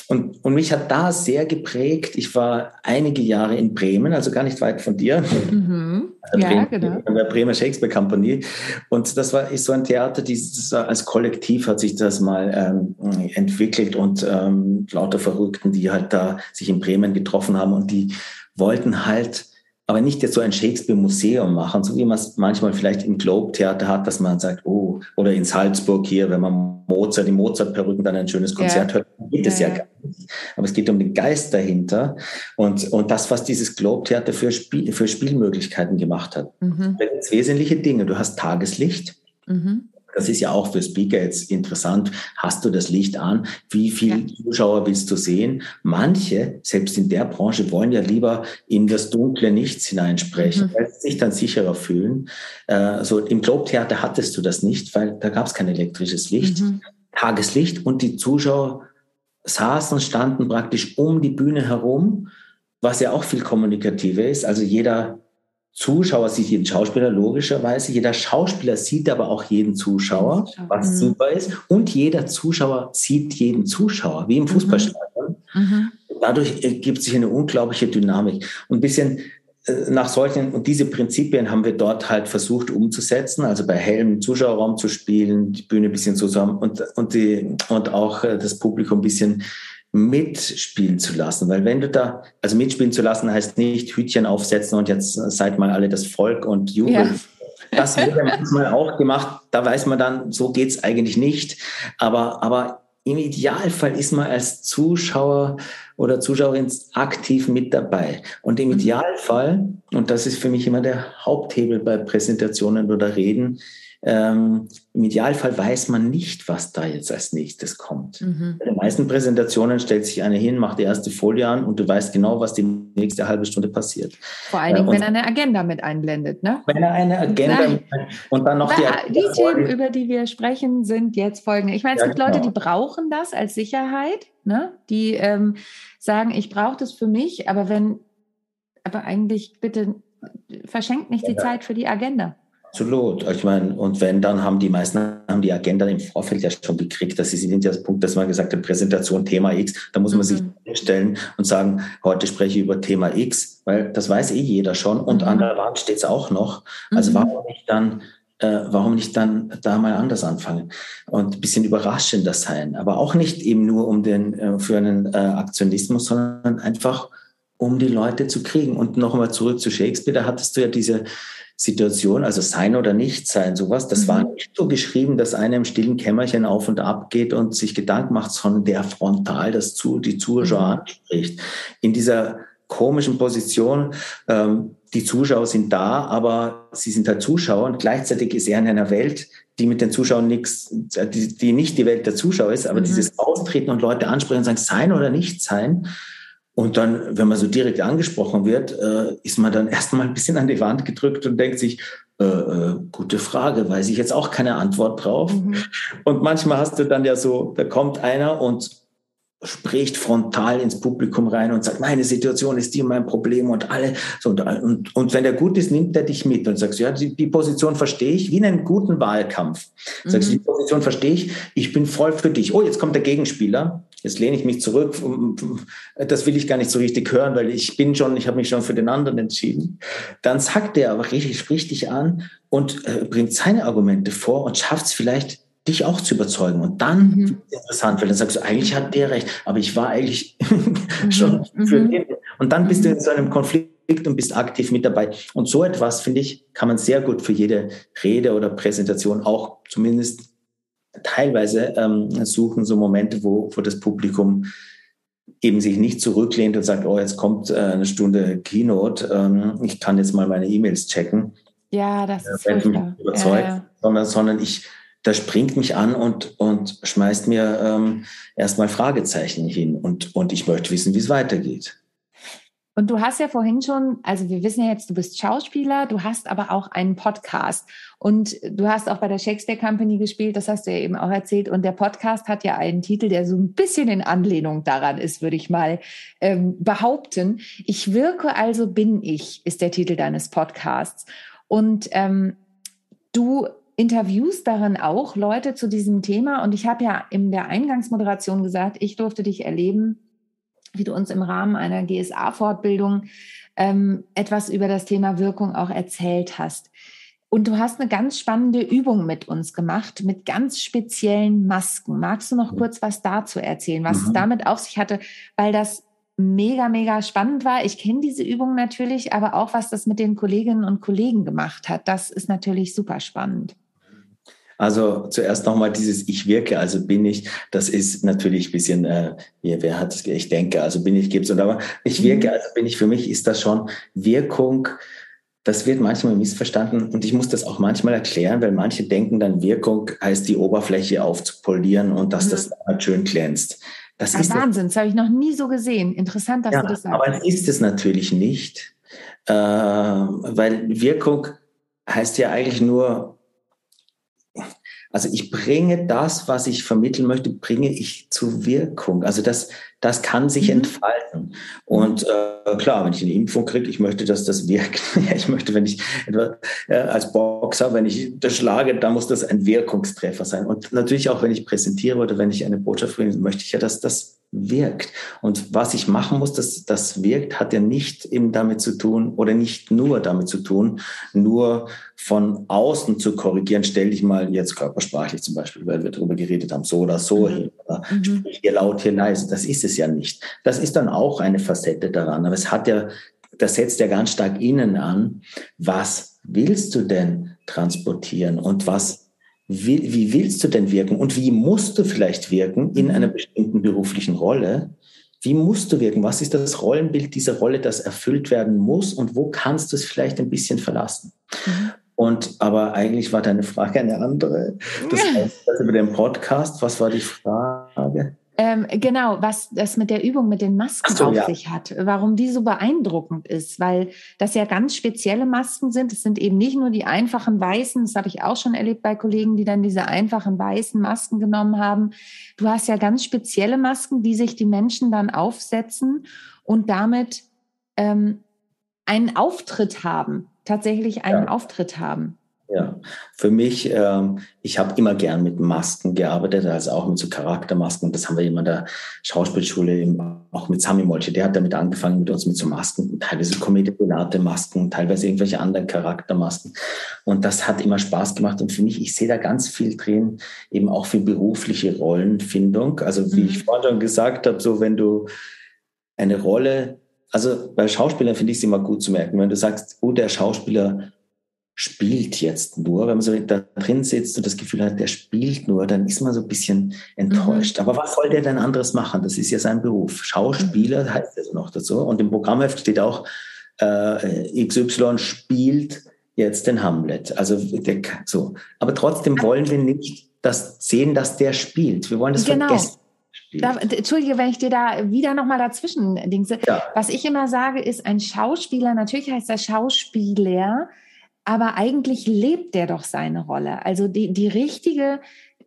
Und, und mich hat da sehr geprägt. Ich war einige Jahre in Bremen, also gar nicht weit von dir. Mhm. Ja, Bremen, genau. An der Bremer Shakespeare Company. Und das war ist so ein Theater, die als Kollektiv hat sich das mal ähm, entwickelt und ähm, lauter Verrückten, die halt da sich in Bremen getroffen haben und die wollten halt aber nicht jetzt so ein Shakespeare-Museum machen, so wie man es manchmal vielleicht im Globe-Theater hat, dass man sagt, oh, oder in Salzburg hier, wenn man Mozart, die Mozart-Perücken dann ein schönes Konzert ja. hört, geht es ja, ja, gar nicht. Aber es geht um den Geist dahinter und, und das, was dieses Globe-Theater für, Spiel, für Spielmöglichkeiten gemacht hat. Mhm. Da gibt es wesentliche Dinge. Du hast Tageslicht. Mhm. Das ist ja auch für Speaker jetzt interessant. Hast du das Licht an? Wie viele ja. Zuschauer willst du sehen? Manche, selbst in der Branche, wollen ja lieber in das dunkle Nichts hineinsprechen, mhm. weil sie sich dann sicherer fühlen. Äh, so im Globe-Theater hattest du das nicht, weil da gab es kein elektrisches Licht. Mhm. Tageslicht und die Zuschauer saßen, standen praktisch um die Bühne herum, was ja auch viel kommunikativer ist. Also jeder Zuschauer sieht jeden Schauspieler, logischerweise. Jeder Schauspieler sieht aber auch jeden Zuschauer, was mhm. super ist. Und jeder Zuschauer sieht jeden Zuschauer, wie im mhm. Fußballstadion. Mhm. Dadurch ergibt sich eine unglaubliche Dynamik. Und ein bisschen äh, nach solchen, und diese Prinzipien haben wir dort halt versucht umzusetzen, also bei Helm Zuschauerraum zu spielen, die Bühne ein bisschen zusammen und, und, die, und auch äh, das Publikum ein bisschen mitspielen zu lassen. Weil wenn du da, also mitspielen zu lassen heißt nicht Hütchen aufsetzen und jetzt seid mal alle das Volk und jubeln. Ja. Das wird ja manchmal auch gemacht. Da weiß man dann, so geht's eigentlich nicht. Aber, aber im Idealfall ist man als Zuschauer oder Zuschauerin aktiv mit dabei. Und im mhm. Idealfall, und das ist für mich immer der Haupthebel bei Präsentationen oder Reden, ähm, Im Idealfall weiß man nicht, was da jetzt als nächstes kommt. Mhm. Bei den meisten Präsentationen stellt sich eine hin, macht die erste Folie an und du weißt genau, was die nächste halbe Stunde passiert. Vor allen Dingen, äh, wenn er eine Agenda mit einblendet, ne? Wenn er eine Agenda Nein. mit und dann noch Na, die. Die Themen, über die wir sprechen, sind jetzt folgende. Ich meine, es ja, gibt genau. Leute, die brauchen das als Sicherheit, ne? Die ähm, sagen, ich brauche das für mich, aber wenn, aber eigentlich bitte verschenkt nicht ja. die Zeit für die Agenda. Absolut. Ich meine, und wenn, dann haben die meisten haben die Agenda im Vorfeld ja schon gekriegt. Das ist ja das Punkt, dass man gesagt hat, Präsentation Thema X. Da muss man mhm. sich hinstellen und sagen, heute spreche ich über Thema X, weil das weiß eh jeder schon. Und mhm. an der Wand steht es auch noch. Also mhm. warum nicht dann äh, warum nicht dann da mal anders anfangen und ein bisschen überraschender sein, aber auch nicht eben nur um den äh, für einen äh, Aktionismus, sondern einfach um die Leute zu kriegen. Und noch einmal zurück zu Shakespeare, da hattest du ja diese Situation, also sein oder nicht sein, sowas, das mhm. war nicht so geschrieben, dass einer im stillen Kämmerchen auf und ab geht und sich Gedanken macht, sondern der frontal das zu, die Zuschauer mhm. anspricht. In dieser komischen Position, ähm, die Zuschauer sind da, aber sie sind halt Zuschauer und gleichzeitig ist er in einer Welt, die mit den Zuschauern nichts, die, die nicht die Welt der Zuschauer ist, aber mhm. dieses Austreten und Leute ansprechen und sagen, sein oder nicht sein, und dann, wenn man so direkt angesprochen wird, äh, ist man dann erstmal ein bisschen an die Wand gedrückt und denkt sich, äh, äh, gute Frage, weiß ich jetzt auch keine Antwort drauf. Mhm. Und manchmal hast du dann ja so, da kommt einer und spricht frontal ins Publikum rein und sagt, meine Situation ist die und mein Problem und alle. So, und, und, und wenn der gut ist, nimmt er dich mit und sagst, ja, die, die Position verstehe ich, wie in einem guten Wahlkampf. Sagst mhm. die Position verstehe ich, ich bin voll für dich. Oh, jetzt kommt der Gegenspieler. Jetzt lehne ich mich zurück. Das will ich gar nicht so richtig hören, weil ich bin schon, ich habe mich schon für den anderen entschieden. Dann sagt er aber richtig, spricht dich an und äh, bringt seine Argumente vor und schafft es vielleicht dich auch zu überzeugen. Und dann mhm. interessant, weil dann sagst du, eigentlich hat der recht, aber ich war eigentlich mhm. schon mhm. für den. Und dann bist du in so einem Konflikt und bist aktiv mit dabei. Und so etwas, finde ich, kann man sehr gut für jede Rede oder Präsentation auch zumindest teilweise ähm, suchen so Momente, wo, wo das Publikum eben sich nicht zurücklehnt und sagt, oh, jetzt kommt äh, eine Stunde Keynote, ähm, ich kann jetzt mal meine E-Mails checken. Ja, das ist äh, überzeugt, ja, ja. Sondern, sondern ich, das springt mich an und, und schmeißt mir ähm, erstmal Fragezeichen hin und, und ich möchte wissen, wie es weitergeht. Und du hast ja vorhin schon, also wir wissen ja jetzt, du bist Schauspieler, du hast aber auch einen Podcast und du hast auch bei der Shakespeare Company gespielt, das hast du ja eben auch erzählt. Und der Podcast hat ja einen Titel, der so ein bisschen in Anlehnung daran ist, würde ich mal ähm, behaupten. Ich wirke also bin ich, ist der Titel deines Podcasts. Und ähm, du interviewst darin auch Leute zu diesem Thema. Und ich habe ja in der Eingangsmoderation gesagt, ich durfte dich erleben wie du uns im Rahmen einer GSA-Fortbildung ähm, etwas über das Thema Wirkung auch erzählt hast. Und du hast eine ganz spannende Übung mit uns gemacht, mit ganz speziellen Masken. Magst du noch kurz was dazu erzählen, was mhm. es damit auf sich hatte? Weil das mega, mega spannend war. Ich kenne diese Übung natürlich, aber auch was das mit den Kolleginnen und Kollegen gemacht hat, das ist natürlich super spannend. Also zuerst nochmal dieses Ich wirke, also bin ich, das ist natürlich ein bisschen, äh, wer hat es, ich denke, also bin ich, gibt's, und aber ich mhm. wirke, also bin ich, für mich ist das schon Wirkung, das wird manchmal missverstanden und ich muss das auch manchmal erklären, weil manche denken dann Wirkung heißt die Oberfläche aufzupolieren und dass mhm. das halt schön glänzt. Das ist Wahnsinn, das, das habe ich noch nie so gesehen. Interessant, dass ja, du das sagst. Aber es ist es natürlich nicht, äh, weil Wirkung heißt ja eigentlich nur also ich bringe das, was ich vermitteln möchte, bringe ich zur Wirkung. Also das, das kann sich mhm. entfalten. Und äh, klar, wenn ich eine Impfung kriege, ich möchte, dass das wirkt. ich möchte, wenn ich etwa äh, als Boxer, wenn ich das schlage, dann muss das ein Wirkungstreffer sein. Und natürlich auch, wenn ich präsentiere oder wenn ich eine Botschaft bringe, möchte ich ja, dass das wirkt. Und was ich machen muss, dass das wirkt, hat ja nicht eben damit zu tun oder nicht nur damit zu tun, nur von außen zu korrigieren, stell dich mal jetzt körpersprachlich zum Beispiel, weil wir darüber geredet haben, so oder so mhm. hin, oder mhm. sprich hier laut, hier leise. Das ist es ja nicht. Das ist dann auch eine Facette daran. Aber es hat ja, das setzt ja ganz stark innen an. Was willst du denn transportieren und was wie, wie willst du denn wirken und wie musst du vielleicht wirken in mhm. einer bestimmten beruflichen Rolle? Wie musst du wirken? Was ist das Rollenbild dieser Rolle, das erfüllt werden muss und wo kannst du es vielleicht ein bisschen verlassen? Mhm. Und aber eigentlich war deine Frage eine andere. Das heißt, also über den Podcast, was war die Frage? Ähm, genau, was das mit der Übung mit den Masken so, auf ja. sich hat, warum die so beeindruckend ist, weil das ja ganz spezielle Masken sind. Es sind eben nicht nur die einfachen weißen, das habe ich auch schon erlebt bei Kollegen, die dann diese einfachen weißen Masken genommen haben. Du hast ja ganz spezielle Masken, die sich die Menschen dann aufsetzen und damit ähm, einen Auftritt haben, tatsächlich einen ja. Auftritt haben. Ja, für mich, ähm, ich habe immer gern mit Masken gearbeitet, also auch mit so Charaktermasken. Das haben wir immer in der Schauspielschule, auch mit Sami Molche, der hat damit angefangen mit uns mit so Masken, teilweise komödiante Masken, teilweise irgendwelche anderen Charaktermasken. Und das hat immer Spaß gemacht. Und für mich, ich sehe da ganz viel drin, eben auch für berufliche Rollenfindung. Also wie mhm. ich vorhin schon gesagt habe, so wenn du eine Rolle, also bei Schauspielern finde ich es immer gut zu merken, wenn du sagst, oh, der Schauspieler spielt jetzt nur. Wenn man so da drin sitzt und das Gefühl hat, der spielt nur, dann ist man so ein bisschen enttäuscht. Mhm. Aber was soll der denn anderes machen? Das ist ja sein Beruf. Schauspieler mhm. heißt es noch dazu. Und im Programmheft steht auch, äh, XY spielt jetzt den Hamlet. Also der, so. Aber trotzdem wollen wir nicht das sehen, dass der spielt. Wir wollen das genau. vergessen. Da, Entschuldige, wenn ich dir da wieder nochmal dazwischen dingse. Ja. Was ich immer sage, ist ein Schauspieler, natürlich heißt er Schauspieler, aber eigentlich lebt der doch seine Rolle. Also die, die richtige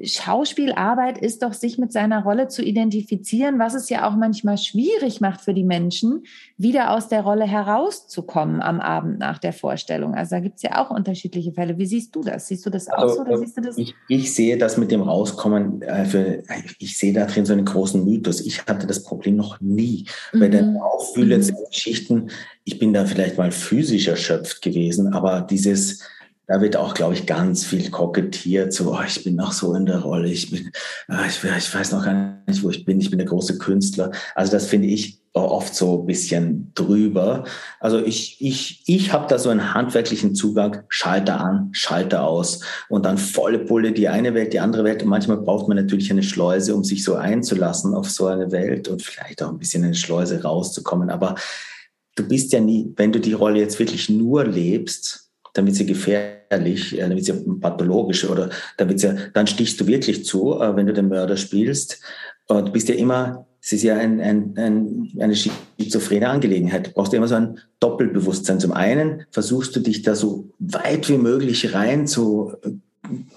Schauspielarbeit ist doch, sich mit seiner Rolle zu identifizieren, was es ja auch manchmal schwierig macht für die Menschen, wieder aus der Rolle herauszukommen am Abend nach der Vorstellung. Also da gibt es ja auch unterschiedliche Fälle. Wie siehst du das? Siehst du das auch also, so oder siehst du das? Ich, ich, sehe das mit dem Rauskommen, äh, für, ich sehe da drin so einen großen Mythos. Ich hatte das Problem noch nie. Mhm. Den Auffühlungsgeschichten, mhm. ich bin da vielleicht mal physisch erschöpft gewesen, aber dieses da wird auch, glaube ich, ganz viel kokettiert. So, oh, ich bin noch so in der Rolle. Ich bin, ah, ich, ich, weiß noch gar nicht, wo ich bin. Ich bin der große Künstler. Also das finde ich oft so ein bisschen drüber. Also ich, ich, ich habe da so einen handwerklichen Zugang. Schalter an, Schalter aus und dann volle Pulle die eine Welt, die andere Welt. Und manchmal braucht man natürlich eine Schleuse, um sich so einzulassen auf so eine Welt und vielleicht auch ein bisschen in eine Schleuse rauszukommen. Aber du bist ja nie, wenn du die Rolle jetzt wirklich nur lebst, dann wird sie gefährlich, äh, dann wird sie pathologisch oder dann, wird sie, dann stichst du wirklich zu, äh, wenn du den Mörder spielst. Du bist ja immer, es ist ja ein, ein, ein, eine schizophrene Angelegenheit. Du brauchst ja immer so ein Doppelbewusstsein. Zum einen versuchst du dich da so weit wie möglich rein zu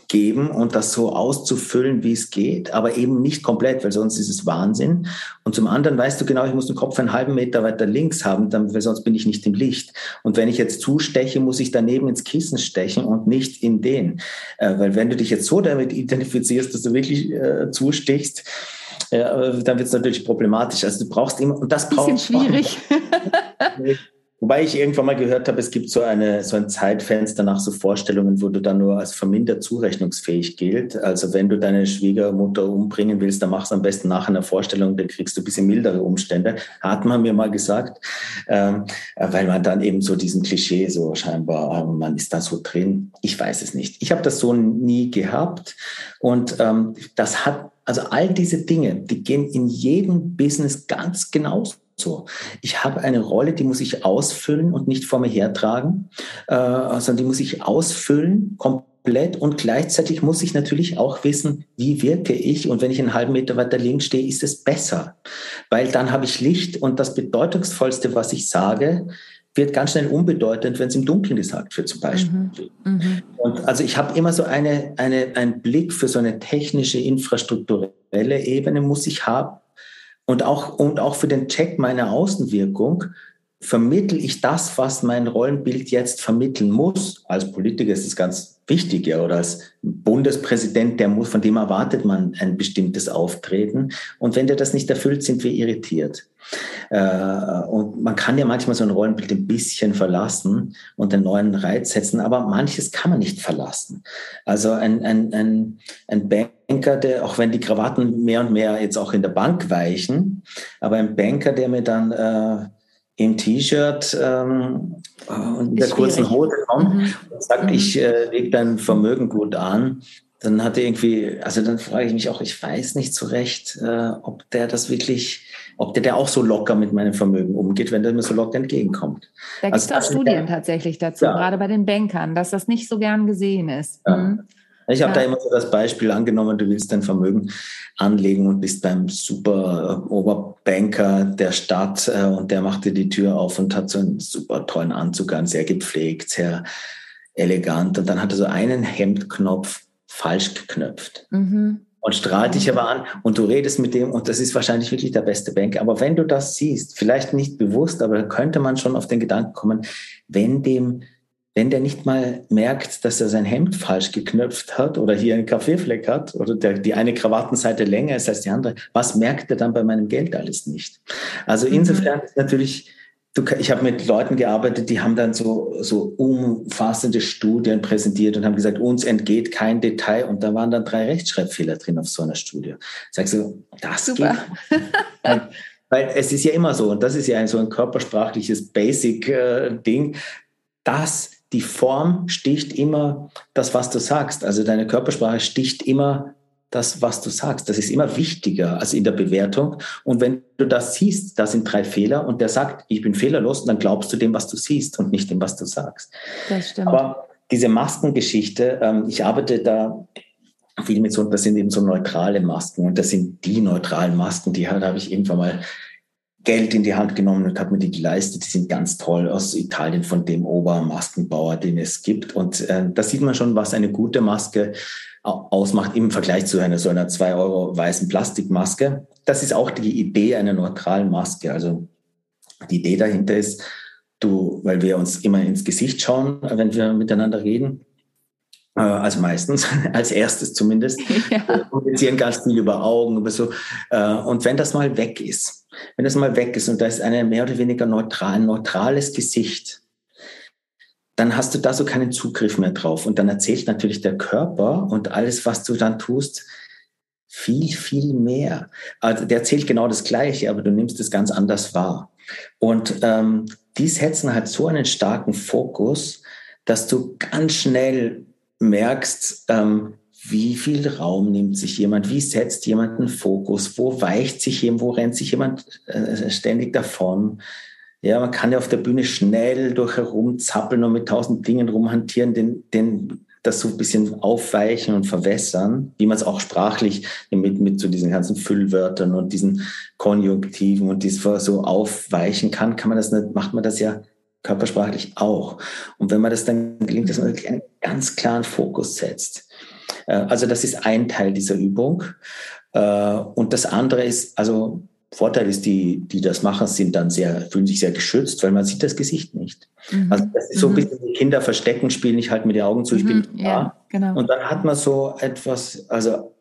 geben und das so auszufüllen, wie es geht, aber eben nicht komplett, weil sonst ist es Wahnsinn. Und zum anderen weißt du genau, ich muss den Kopf einen halben Meter weiter links haben, dann, weil sonst bin ich nicht im Licht. Und wenn ich jetzt zusteche, muss ich daneben ins Kissen stechen und nicht in den. Äh, weil wenn du dich jetzt so damit identifizierst, dass du wirklich äh, zustichst, äh, dann wird es natürlich problematisch. Also du brauchst immer, und das braucht. Bisschen schwierig. Wobei ich irgendwann mal gehört habe, es gibt so, eine, so ein Zeitfenster nach so Vorstellungen, wo du dann nur als vermindert zurechnungsfähig gilt. Also wenn du deine Schwiegermutter umbringen willst, dann machst du am besten nach einer Vorstellung, dann kriegst du ein bisschen mildere Umstände. Hat man mir mal gesagt, ähm, weil man dann eben so diesen Klischee so scheinbar, ähm, man ist da so drin. Ich weiß es nicht. Ich habe das so nie gehabt und ähm, das hat, also all diese Dinge, die gehen in jedem Business ganz genauso so, ich habe eine Rolle, die muss ich ausfüllen und nicht vor mir hertragen, äh, sondern die muss ich ausfüllen, komplett und gleichzeitig muss ich natürlich auch wissen, wie wirke ich und wenn ich einen halben Meter weiter links stehe, ist es besser, weil dann habe ich Licht und das Bedeutungsvollste, was ich sage, wird ganz schnell unbedeutend, wenn es im Dunkeln gesagt wird, zum Beispiel. Mhm. Mhm. Und also ich habe immer so eine, eine, einen Blick für so eine technische, infrastrukturelle Ebene muss ich haben und auch, und auch für den Check meiner Außenwirkung vermittel ich das, was mein Rollenbild jetzt vermitteln muss. Als Politiker ist es ganz wichtig, ja, oder als Bundespräsident, der muss, von dem erwartet man ein bestimmtes Auftreten. Und wenn der das nicht erfüllt, sind wir irritiert. Äh, und man kann ja manchmal so ein Rollenbild ein bisschen verlassen und einen neuen Reiz setzen, aber manches kann man nicht verlassen. Also ein, ein, ein, ein Banker, der, auch wenn die Krawatten mehr und mehr jetzt auch in der Bank weichen, aber ein Banker, der mir dann äh, im T-Shirt ähm, und in der kurzen Hose kommt mhm. und sagt, mhm. ich äh, lege dein Vermögen gut an, dann hat er irgendwie, also dann frage ich mich auch, ich weiß nicht so recht, äh, ob der das wirklich, ob der, der auch so locker mit meinem Vermögen umgeht, wenn der mir so locker entgegenkommt. Da gibt es also, auch Studien der, tatsächlich dazu, ja. gerade bei den Bankern, dass das nicht so gern gesehen ist. Ja. Mhm. Ich habe ja. da immer so das Beispiel angenommen, du willst dein Vermögen anlegen und bist beim super äh, Oberbanker der Stadt äh, und der macht dir die Tür auf und hat so einen super tollen Anzug an, sehr gepflegt, sehr elegant. Und dann hat er so einen Hemdknopf falsch geknöpft. Mhm. Und strahlt dich aber an und du redest mit dem und das ist wahrscheinlich wirklich der beste Banker. Aber wenn du das siehst, vielleicht nicht bewusst, aber könnte man schon auf den Gedanken kommen, wenn dem wenn der nicht mal merkt, dass er sein Hemd falsch geknöpft hat oder hier einen Kaffeefleck hat oder der, die eine Krawattenseite länger ist als die andere, was merkt er dann bei meinem Geld alles nicht? Also mhm. insofern ist natürlich, ich habe mit Leuten gearbeitet, die haben dann so, so umfassende Studien präsentiert und haben gesagt, uns entgeht kein Detail und da waren dann drei Rechtschreibfehler drin auf so einer Studie. Sagst du, das Super. geht. Weil es ist ja immer so, und das ist ja ein, so ein körpersprachliches Basic-Ding, äh, dass die Form sticht immer das, was du sagst. Also deine Körpersprache sticht immer das, was du sagst. Das ist immer wichtiger als in der Bewertung. Und wenn du das siehst, da sind drei Fehler und der sagt, ich bin fehlerlos, dann glaubst du dem, was du siehst und nicht dem, was du sagst. Das stimmt. Aber diese Maskengeschichte, ähm, ich arbeite da viel mit so, das sind eben so neutrale Masken und das sind die neutralen Masken, die halt, habe ich irgendwann mal Geld in die Hand genommen und habe mir die geleistet. Die sind ganz toll aus Italien von dem Obermaskenbauer, den es gibt. Und äh, da sieht man schon, was eine gute Maske ausmacht im Vergleich zu einer so einer zwei Euro weißen Plastikmaske. Das ist auch die Idee einer neutralen Maske. Also die Idee dahinter ist, du, weil wir uns immer ins Gesicht schauen, wenn wir miteinander reden, äh, also meistens, als erstes zumindest. Ja. Wir kommunizieren ganz viel über Augen, über so. Äh, und wenn das mal weg ist, wenn das mal weg ist und da ist eine mehr oder weniger neutral, ein neutrales Gesicht, dann hast du da so keinen Zugriff mehr drauf. Und dann erzählt natürlich der Körper und alles, was du dann tust, viel, viel mehr. Also der erzählt genau das Gleiche, aber du nimmst es ganz anders wahr. Und ähm, die setzen halt so einen starken Fokus, dass du ganz schnell merkst, ähm, wie viel Raum nimmt sich jemand, wie setzt jemand einen Fokus, wo weicht sich jemand, wo rennt sich jemand äh, ständig davon. Ja, man kann ja auf der Bühne schnell durch herumzappeln und mit tausend Dingen rumhantieren, den, den, das so ein bisschen aufweichen und verwässern, wie man es auch sprachlich mit, mit so diesen ganzen Füllwörtern und diesen Konjunktiven und dies so aufweichen kann, kann man das nicht, macht man das ja körpersprachlich auch. Und wenn man das dann gelingt, dass man einen ganz klaren Fokus setzt. Äh, also das ist ein Teil dieser Übung. Äh, und das andere ist, also Vorteil ist, die, die das machen, sind dann sehr, fühlen sich sehr geschützt, weil man sieht das Gesicht nicht. Mhm. Also das ist so ein mhm. bisschen die Kinder verstecken, spielen nicht halt mit den Augen zu, ich mhm. bin da. Ja, genau. Und dann hat man so etwas, also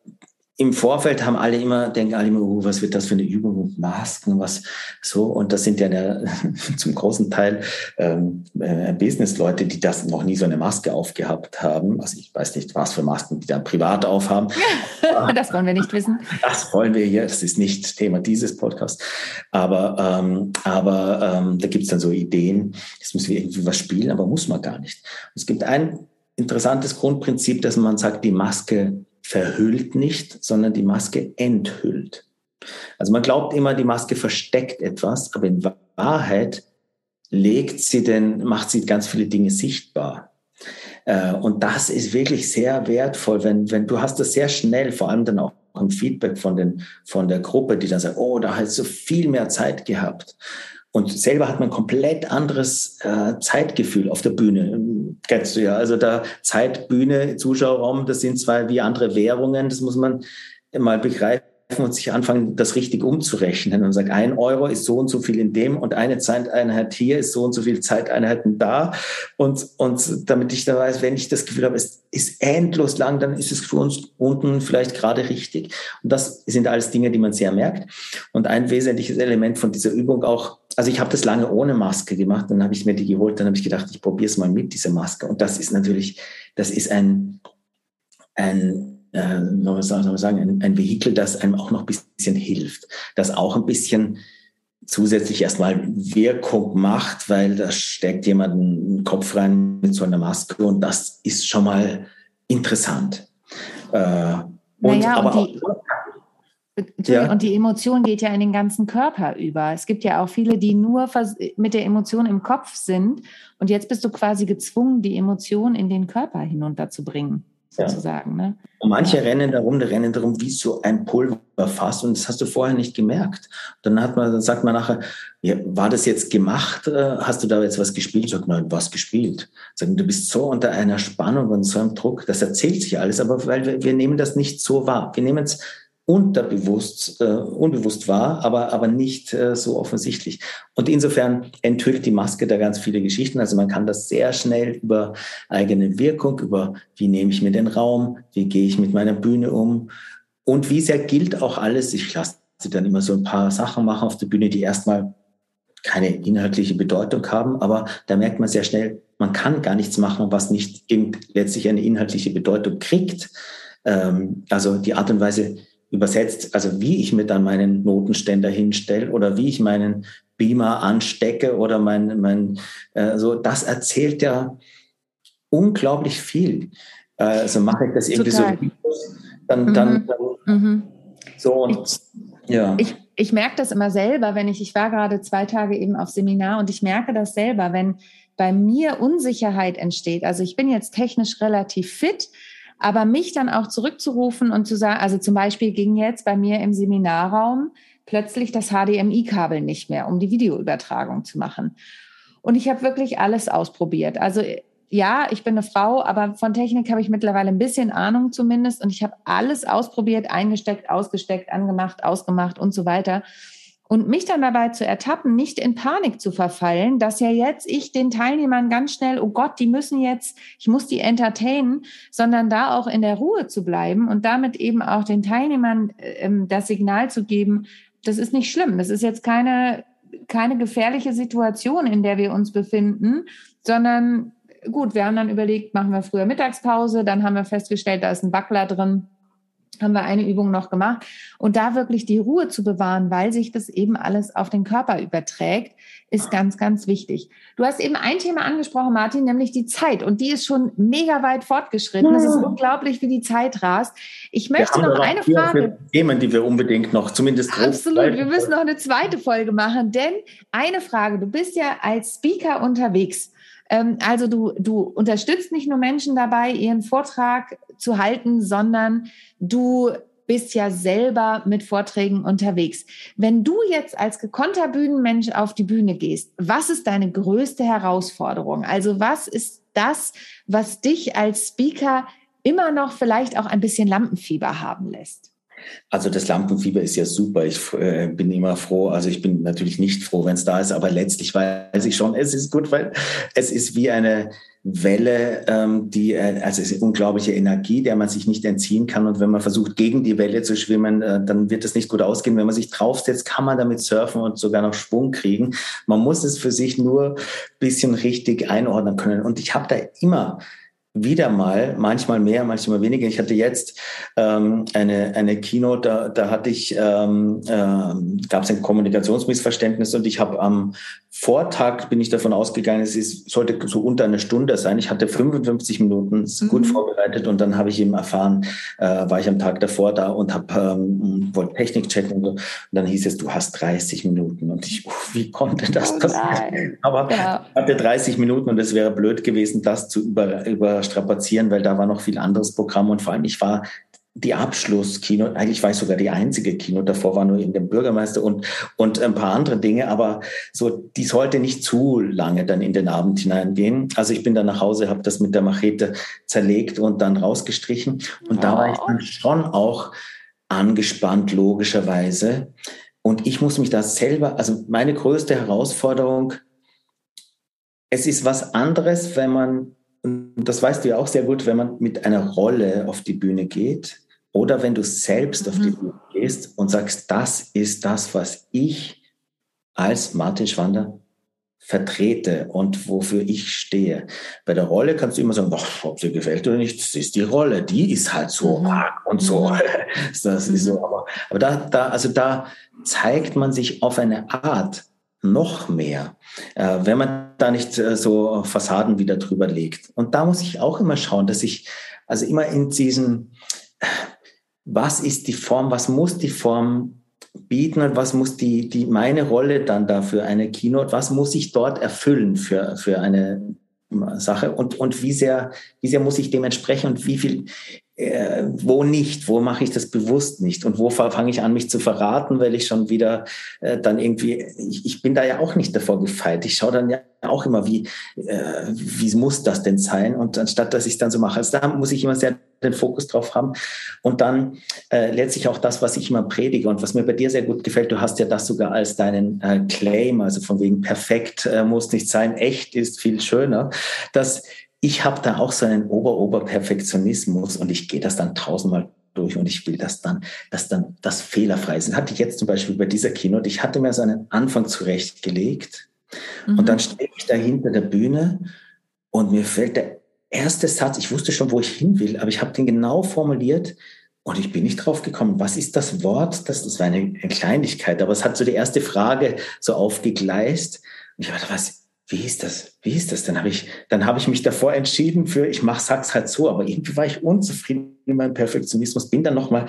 im Vorfeld haben alle immer, denken alle immer, oh, was wird das für eine Übung mit Masken, was so. Und das sind ja der, zum großen Teil ähm, äh, Business-Leute, die das noch nie so eine Maske aufgehabt haben. Also ich weiß nicht, was für Masken die dann privat aufhaben. das wollen wir nicht wissen. Das wollen wir hier. Das ist nicht Thema dieses Podcasts. Aber, ähm, aber ähm, da gibt es dann so Ideen, jetzt müssen wir irgendwie was spielen, aber muss man gar nicht. Es gibt ein interessantes Grundprinzip, dass man sagt, die Maske verhüllt nicht, sondern die Maske enthüllt. Also man glaubt immer, die Maske versteckt etwas, aber in Wahrheit legt sie denn, macht sie ganz viele Dinge sichtbar. Äh, und das ist wirklich sehr wertvoll, wenn, wenn du hast das sehr schnell, vor allem dann auch im Feedback von, den, von der Gruppe, die dann sagt, oh, da hast du viel mehr Zeit gehabt. Und selber hat man komplett anderes äh, Zeitgefühl auf der Bühne. Kennst du ja. Also da Zeit, Bühne, Zuschauerraum, das sind zwei wie andere Währungen. Das muss man mal begreifen und sich anfangen, das richtig umzurechnen und sagen, ein Euro ist so und so viel in dem und eine Zeiteinheit hier ist so und so viel Zeiteinheiten da. Und, und damit ich dann weiß, wenn ich das Gefühl habe, es ist endlos lang, dann ist es für uns unten vielleicht gerade richtig. Und das sind alles Dinge, die man sehr merkt. Und ein wesentliches Element von dieser Übung auch, also ich habe das lange ohne Maske gemacht, dann habe ich mir die geholt, dann habe ich gedacht, ich probiere es mal mit dieser Maske. Und das ist natürlich, das ist ein, ein äh, soll man sagen, ein, ein Vehikel, das einem auch noch ein bisschen hilft, das auch ein bisschen zusätzlich erstmal Wirkung macht, weil da steckt jemand einen Kopf rein mit so einer Maske und das ist schon mal interessant. Äh, und, naja, aber und die, ja. und die Emotion geht ja in den ganzen Körper über. Es gibt ja auch viele, die nur mit der Emotion im Kopf sind und jetzt bist du quasi gezwungen, die Emotion in den Körper hinunterzubringen sozusagen. Ja. Ne? Und manche ja. rennen darum, die rennen darum wie so ein Pulverfass und das hast du vorher nicht gemerkt. Dann hat man, dann sagt man nachher, ja, war das jetzt gemacht? Äh, hast du da jetzt was gespielt? Sagt, nein, was gespielt? Sagen, du bist so unter einer Spannung und so einem Druck, das erzählt sich alles, aber weil wir, wir nehmen das nicht so wahr. Wir nehmen es unterbewusst, äh, unbewusst war, aber, aber nicht äh, so offensichtlich. Und insofern enthüllt die Maske da ganz viele Geschichten. Also man kann das sehr schnell über eigene Wirkung, über wie nehme ich mir den Raum, wie gehe ich mit meiner Bühne um und wie sehr gilt auch alles. Ich lasse sie dann immer so ein paar Sachen machen auf der Bühne, die erstmal keine inhaltliche Bedeutung haben, aber da merkt man sehr schnell, man kann gar nichts machen, was nicht letztlich eine inhaltliche Bedeutung kriegt. Ähm, also die Art und Weise, übersetzt, also wie ich mir dann meinen Notenständer hinstelle oder wie ich meinen Beamer anstecke oder mein, mein äh, so, das erzählt ja unglaublich viel. Äh, also mache ich das irgendwie Total. so, dann, mhm. dann, dann mhm. so und ich, ja. Ich, ich merke das immer selber, wenn ich, ich war gerade zwei Tage eben auf Seminar und ich merke das selber, wenn bei mir Unsicherheit entsteht. Also ich bin jetzt technisch relativ fit, aber mich dann auch zurückzurufen und zu sagen, also zum Beispiel ging jetzt bei mir im Seminarraum plötzlich das HDMI-Kabel nicht mehr, um die Videoübertragung zu machen. Und ich habe wirklich alles ausprobiert. Also ja, ich bin eine Frau, aber von Technik habe ich mittlerweile ein bisschen Ahnung zumindest. Und ich habe alles ausprobiert, eingesteckt, ausgesteckt, angemacht, ausgemacht und so weiter. Und mich dann dabei zu ertappen, nicht in Panik zu verfallen, dass ja jetzt ich den Teilnehmern ganz schnell, oh Gott, die müssen jetzt, ich muss die entertainen, sondern da auch in der Ruhe zu bleiben und damit eben auch den Teilnehmern ähm, das Signal zu geben, das ist nicht schlimm, das ist jetzt keine, keine gefährliche Situation, in der wir uns befinden, sondern gut, wir haben dann überlegt, machen wir früher Mittagspause, dann haben wir festgestellt, da ist ein Wackler drin haben wir eine Übung noch gemacht und da wirklich die Ruhe zu bewahren, weil sich das eben alles auf den Körper überträgt, ist ganz, ganz wichtig. Du hast eben ein Thema angesprochen, Martin, nämlich die Zeit und die ist schon mega weit fortgeschritten. Es ist unglaublich, wie die Zeit rast. Ich möchte noch eine Frage. Themen, die wir unbedingt noch zumindest Absolut, wir müssen noch eine zweite Folge machen, denn eine Frage. Du bist ja als Speaker unterwegs. Ähm, also du, du unterstützt nicht nur Menschen dabei, ihren Vortrag zu halten, sondern du bist ja selber mit Vorträgen unterwegs. Wenn du jetzt als gekonnter Bühnenmensch auf die Bühne gehst, was ist deine größte Herausforderung? Also was ist das, was dich als Speaker immer noch vielleicht auch ein bisschen Lampenfieber haben lässt? Also das Lampenfieber ist ja super. Ich äh, bin immer froh. Also ich bin natürlich nicht froh, wenn es da ist, aber letztlich weiß ich schon, es ist gut, weil es ist wie eine Welle, ähm, die, äh, also es ist unglaubliche Energie, der man sich nicht entziehen kann. Und wenn man versucht, gegen die Welle zu schwimmen, äh, dann wird es nicht gut ausgehen. Wenn man sich draufsetzt, kann man damit surfen und sogar noch Schwung kriegen. Man muss es für sich nur bisschen richtig einordnen können. Und ich habe da immer wieder mal, manchmal mehr, manchmal weniger. Ich hatte jetzt ähm, eine, eine Kino, da, da hatte ich, ähm, ähm, gab es ein Kommunikationsmissverständnis und ich habe am Vortag bin ich davon ausgegangen, es ist, sollte so unter einer Stunde sein. Ich hatte 55 Minuten gut mhm. vorbereitet und dann habe ich eben erfahren, äh, war ich am Tag davor da und habe ähm, wollte Technik checken und, so. und dann hieß es, du hast 30 Minuten und ich, oh, wie konnte das oh, passieren? Aber ja. ich hatte 30 Minuten und es wäre blöd gewesen, das zu über, überstrapazieren, weil da war noch viel anderes Programm und vor allem ich war die Abschlusskino, eigentlich war ich sogar die einzige Kino, davor war nur in dem Bürgermeister und, und ein paar andere Dinge, aber so, die sollte nicht zu lange dann in den Abend hineingehen. Also ich bin dann nach Hause, habe das mit der Machete zerlegt und dann rausgestrichen und oh. da war ich dann schon auch angespannt, logischerweise. Und ich muss mich da selber, also meine größte Herausforderung, es ist was anderes, wenn man, und das weißt du ja auch sehr gut, wenn man mit einer Rolle auf die Bühne geht oder wenn du selbst mhm. auf die mhm. Bühne gehst und sagst, das ist das, was ich als Martin Schwander vertrete und wofür ich stehe. Bei der Rolle kannst du immer sagen, ob sie gefällt oder nicht, das ist die Rolle, die ist halt so mhm. und so. Mhm. Das ist so. Mhm. Aber, aber da, da, also da zeigt man sich auf eine Art noch mehr, äh, wenn man da nicht äh, so Fassaden wieder drüber legt. Und da muss ich auch immer schauen, dass ich also immer in diesen was ist die Form, was muss die Form bieten und was muss die, die meine Rolle dann da für eine Keynote, was muss ich dort erfüllen für, für eine Sache und, und wie sehr, wie sehr muss ich dem entsprechen und wie viel, äh, wo nicht, wo mache ich das bewusst nicht und wo fange ich an, mich zu verraten, weil ich schon wieder äh, dann irgendwie, ich, ich bin da ja auch nicht davor gefeit. Ich schaue dann ja auch immer, wie, äh, wie muss das denn sein? Und anstatt, dass ich es dann so mache, also da muss ich immer sehr den Fokus drauf haben. Und dann äh, letztlich auch das, was ich immer predige und was mir bei dir sehr gut gefällt, du hast ja das sogar als deinen äh, Claim, also von wegen perfekt äh, muss nicht sein, echt ist viel schöner, dass ich habe da auch so einen Ober-Ober-Perfektionismus und ich gehe das dann tausendmal durch und ich will das dann, dass dann das fehlerfrei ist. Hatte ich jetzt zum Beispiel bei dieser Keynote, ich hatte mir so einen Anfang zurechtgelegt mhm. und dann stehe ich da hinter der Bühne und mir fällt der erste Satz, ich wusste schon, wo ich hin will, aber ich habe den genau formuliert und ich bin nicht drauf gekommen, was ist das Wort? Das, das war eine, Kleinigkeit, aber es hat so die erste Frage so aufgegleist. Und ich dachte, was, wie ist das? Wie ist das? Dann habe ich, dann habe ich mich davor entschieden für, ich mach, sag's halt so, aber irgendwie war ich unzufrieden mit meinem Perfektionismus, bin dann nochmal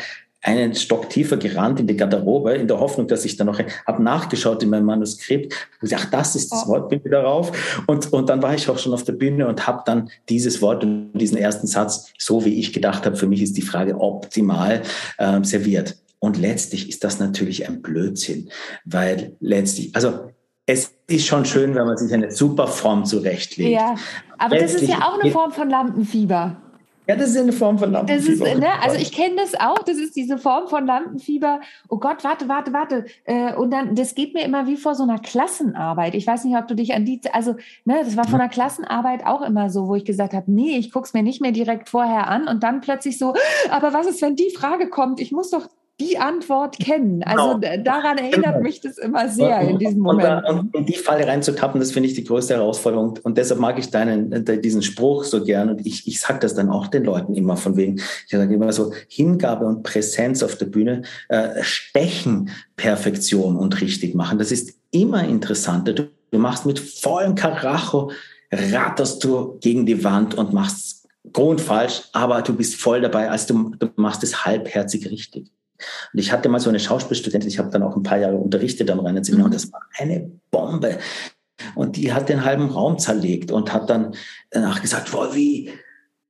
einen Stock tiefer gerannt in die Garderobe, in der Hoffnung, dass ich dann noch, habe nachgeschaut in meinem Manuskript, und ach, das ist das. Wort, bin wieder rauf. Und, und dann war ich auch schon auf der Bühne und habe dann dieses Wort und diesen ersten Satz, so wie ich gedacht habe, für mich ist die Frage optimal äh, serviert. Und letztlich ist das natürlich ein Blödsinn, weil letztlich, also es ist schon schön, wenn man sich eine super Form zurechtlegt. Ja, aber das ist ja auch eine Form von Lampenfieber. Ja, das ist eine Form von Lampenfieber. Ist, ne, also ich kenne das auch, das ist diese Form von Lampenfieber. Oh Gott, warte, warte, warte. Äh, und dann, das geht mir immer wie vor so einer Klassenarbeit. Ich weiß nicht, ob du dich an die, also, ne, das war von einer Klassenarbeit auch immer so, wo ich gesagt habe, nee, ich guck's mir nicht mehr direkt vorher an und dann plötzlich so, aber was ist, wenn die Frage kommt? Ich muss doch die Antwort kennen. Also genau. daran erinnert genau. mich das immer sehr und, in diesem Moment. Und, und, in die Falle reinzutappen, das finde ich die größte Herausforderung. Und deshalb mag ich deinen, diesen Spruch so gern. Und ich, ich sage das dann auch den Leuten immer von wegen, ich sage immer so, Hingabe und Präsenz auf der Bühne, äh, stechen Perfektion und richtig machen. Das ist immer interessanter. Du, du machst mit vollem Karacho, ratterst du gegen die Wand und machst grundfalsch, aber du bist voll dabei, als du, du machst es halbherzig richtig. Und ich hatte mal so eine Schauspielstudentin, ich habe dann auch ein paar Jahre unterrichtet am Rhein Seminar mhm. und das war eine Bombe. Und die hat den halben Raum zerlegt und hat dann danach gesagt, wow, wie,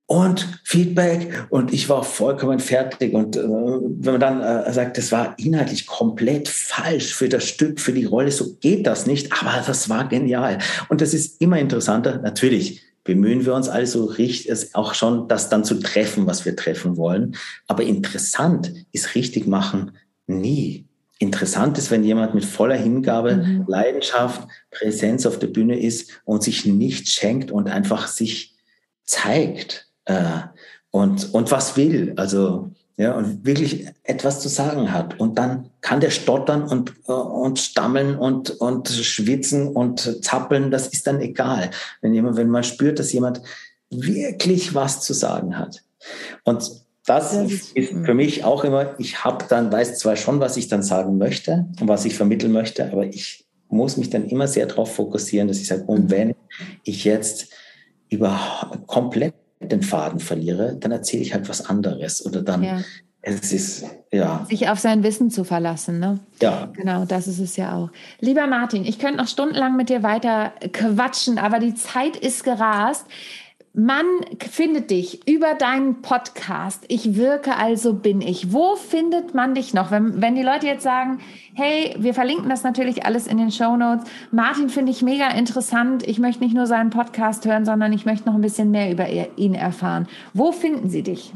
und Feedback und ich war vollkommen fertig. Und äh, wenn man dann äh, sagt, das war inhaltlich komplett falsch für das Stück, für die Rolle, so geht das nicht, aber das war genial. Und das ist immer interessanter. Natürlich bemühen wir uns also richtig, auch schon das dann zu treffen, was wir treffen wollen. Aber interessant ist richtig machen nie. Interessant ist, wenn jemand mit voller Hingabe, mhm. Leidenschaft, Präsenz auf der Bühne ist und sich nicht schenkt und einfach sich zeigt äh, und, und was will. Also ja, und wirklich etwas zu sagen hat. Und dann kann der stottern und, äh, und stammeln und, und schwitzen und zappeln, das ist dann egal. Wenn jemand, wenn man spürt, dass jemand wirklich was zu sagen hat. Und das ist für mich auch immer, ich habe dann, weiß zwar schon, was ich dann sagen möchte und was ich vermitteln möchte, aber ich muss mich dann immer sehr darauf fokussieren, dass ich sage, und wenn ich jetzt über komplett den Faden verliere, dann erzähle ich halt was anderes oder dann ja. es ist ja sich auf sein Wissen zu verlassen, ne? Ja. Genau, das ist es ja auch. Lieber Martin, ich könnte noch stundenlang mit dir weiter quatschen, aber die Zeit ist gerast. Man findet dich über deinen Podcast. Ich wirke, also bin ich. Wo findet man dich noch? Wenn, wenn die Leute jetzt sagen, hey, wir verlinken das natürlich alles in den Show Notes. Martin finde ich mega interessant. Ich möchte nicht nur seinen Podcast hören, sondern ich möchte noch ein bisschen mehr über ihn erfahren. Wo finden sie dich?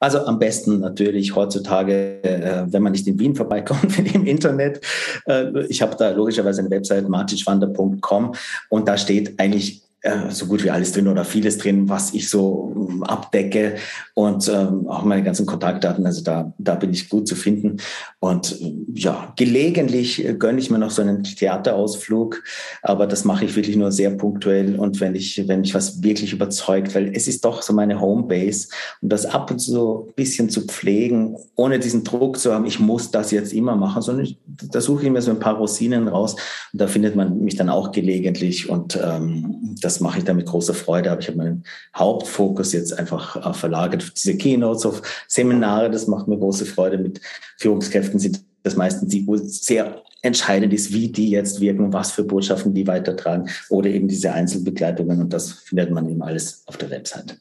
Also am besten natürlich heutzutage, äh, wenn man nicht in Wien vorbeikommt, im Internet. Äh, ich habe da logischerweise eine Website martinschwander.com und da steht eigentlich so gut wie alles drin oder vieles drin, was ich so ähm, abdecke und ähm, auch meine ganzen Kontaktdaten. Also da, da bin ich gut zu finden. Und äh, ja, gelegentlich gönne ich mir noch so einen Theaterausflug, aber das mache ich wirklich nur sehr punktuell und wenn ich, wenn mich was wirklich überzeugt, weil es ist doch so meine Homebase und das ab und zu so ein bisschen zu pflegen, ohne diesen Druck zu haben, ich muss das jetzt immer machen, sondern ich, da suche ich mir so ein paar Rosinen raus und da findet man mich dann auch gelegentlich und ähm, das das mache ich dann mit großer Freude, aber ich habe meinen Hauptfokus jetzt einfach äh, verlagert auf diese Keynotes, auf Seminare. Das macht mir große Freude. Mit Führungskräften sind das meistens die, wo sehr entscheidend ist, wie die jetzt wirken, was für Botschaften die weitertragen oder eben diese Einzelbegleitungen. Und das findet man eben alles auf der Website.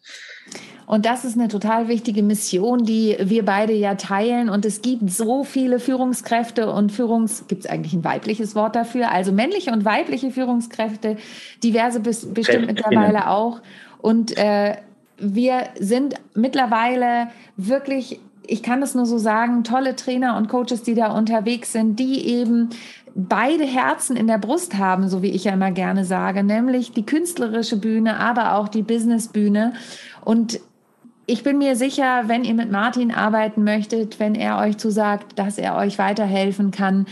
Und das ist eine total wichtige Mission, die wir beide ja teilen. Und es gibt so viele Führungskräfte und Führungs, gibt es eigentlich ein weibliches Wort dafür? Also männliche und weibliche Führungskräfte, diverse bestimmt mittlerweile auch. Und äh, wir sind mittlerweile wirklich ich kann das nur so sagen, tolle Trainer und Coaches, die da unterwegs sind, die eben beide Herzen in der Brust haben, so wie ich ja immer gerne sage, nämlich die künstlerische Bühne, aber auch die Businessbühne. Und ich bin mir sicher, wenn ihr mit Martin arbeiten möchtet, wenn er euch zusagt, dass er euch weiterhelfen kann.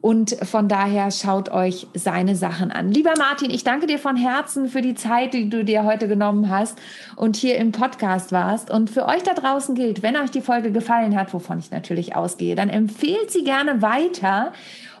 Und von daher schaut euch seine Sachen an. Lieber Martin, ich danke dir von Herzen für die Zeit, die du dir heute genommen hast und hier im Podcast warst. Und für euch da draußen gilt, wenn euch die Folge gefallen hat, wovon ich natürlich ausgehe, dann empfehlt sie gerne weiter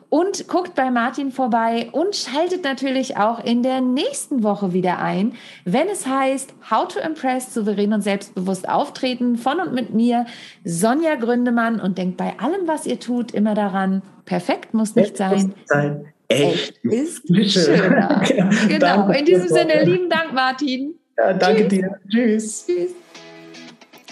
und guckt bei Martin vorbei und schaltet natürlich auch in der nächsten Woche wieder ein, wenn es heißt How to Impress, souverän und selbstbewusst auftreten von und mit mir, Sonja Gründemann und denkt bei allem, was ihr tut, immer daran, perfekt muss nicht sein. sein. Echt ist schöner. genau. In diesem Sinne, lieben Dank, Martin. Ja, danke Tschüss. dir. Tschüss. Tschüss.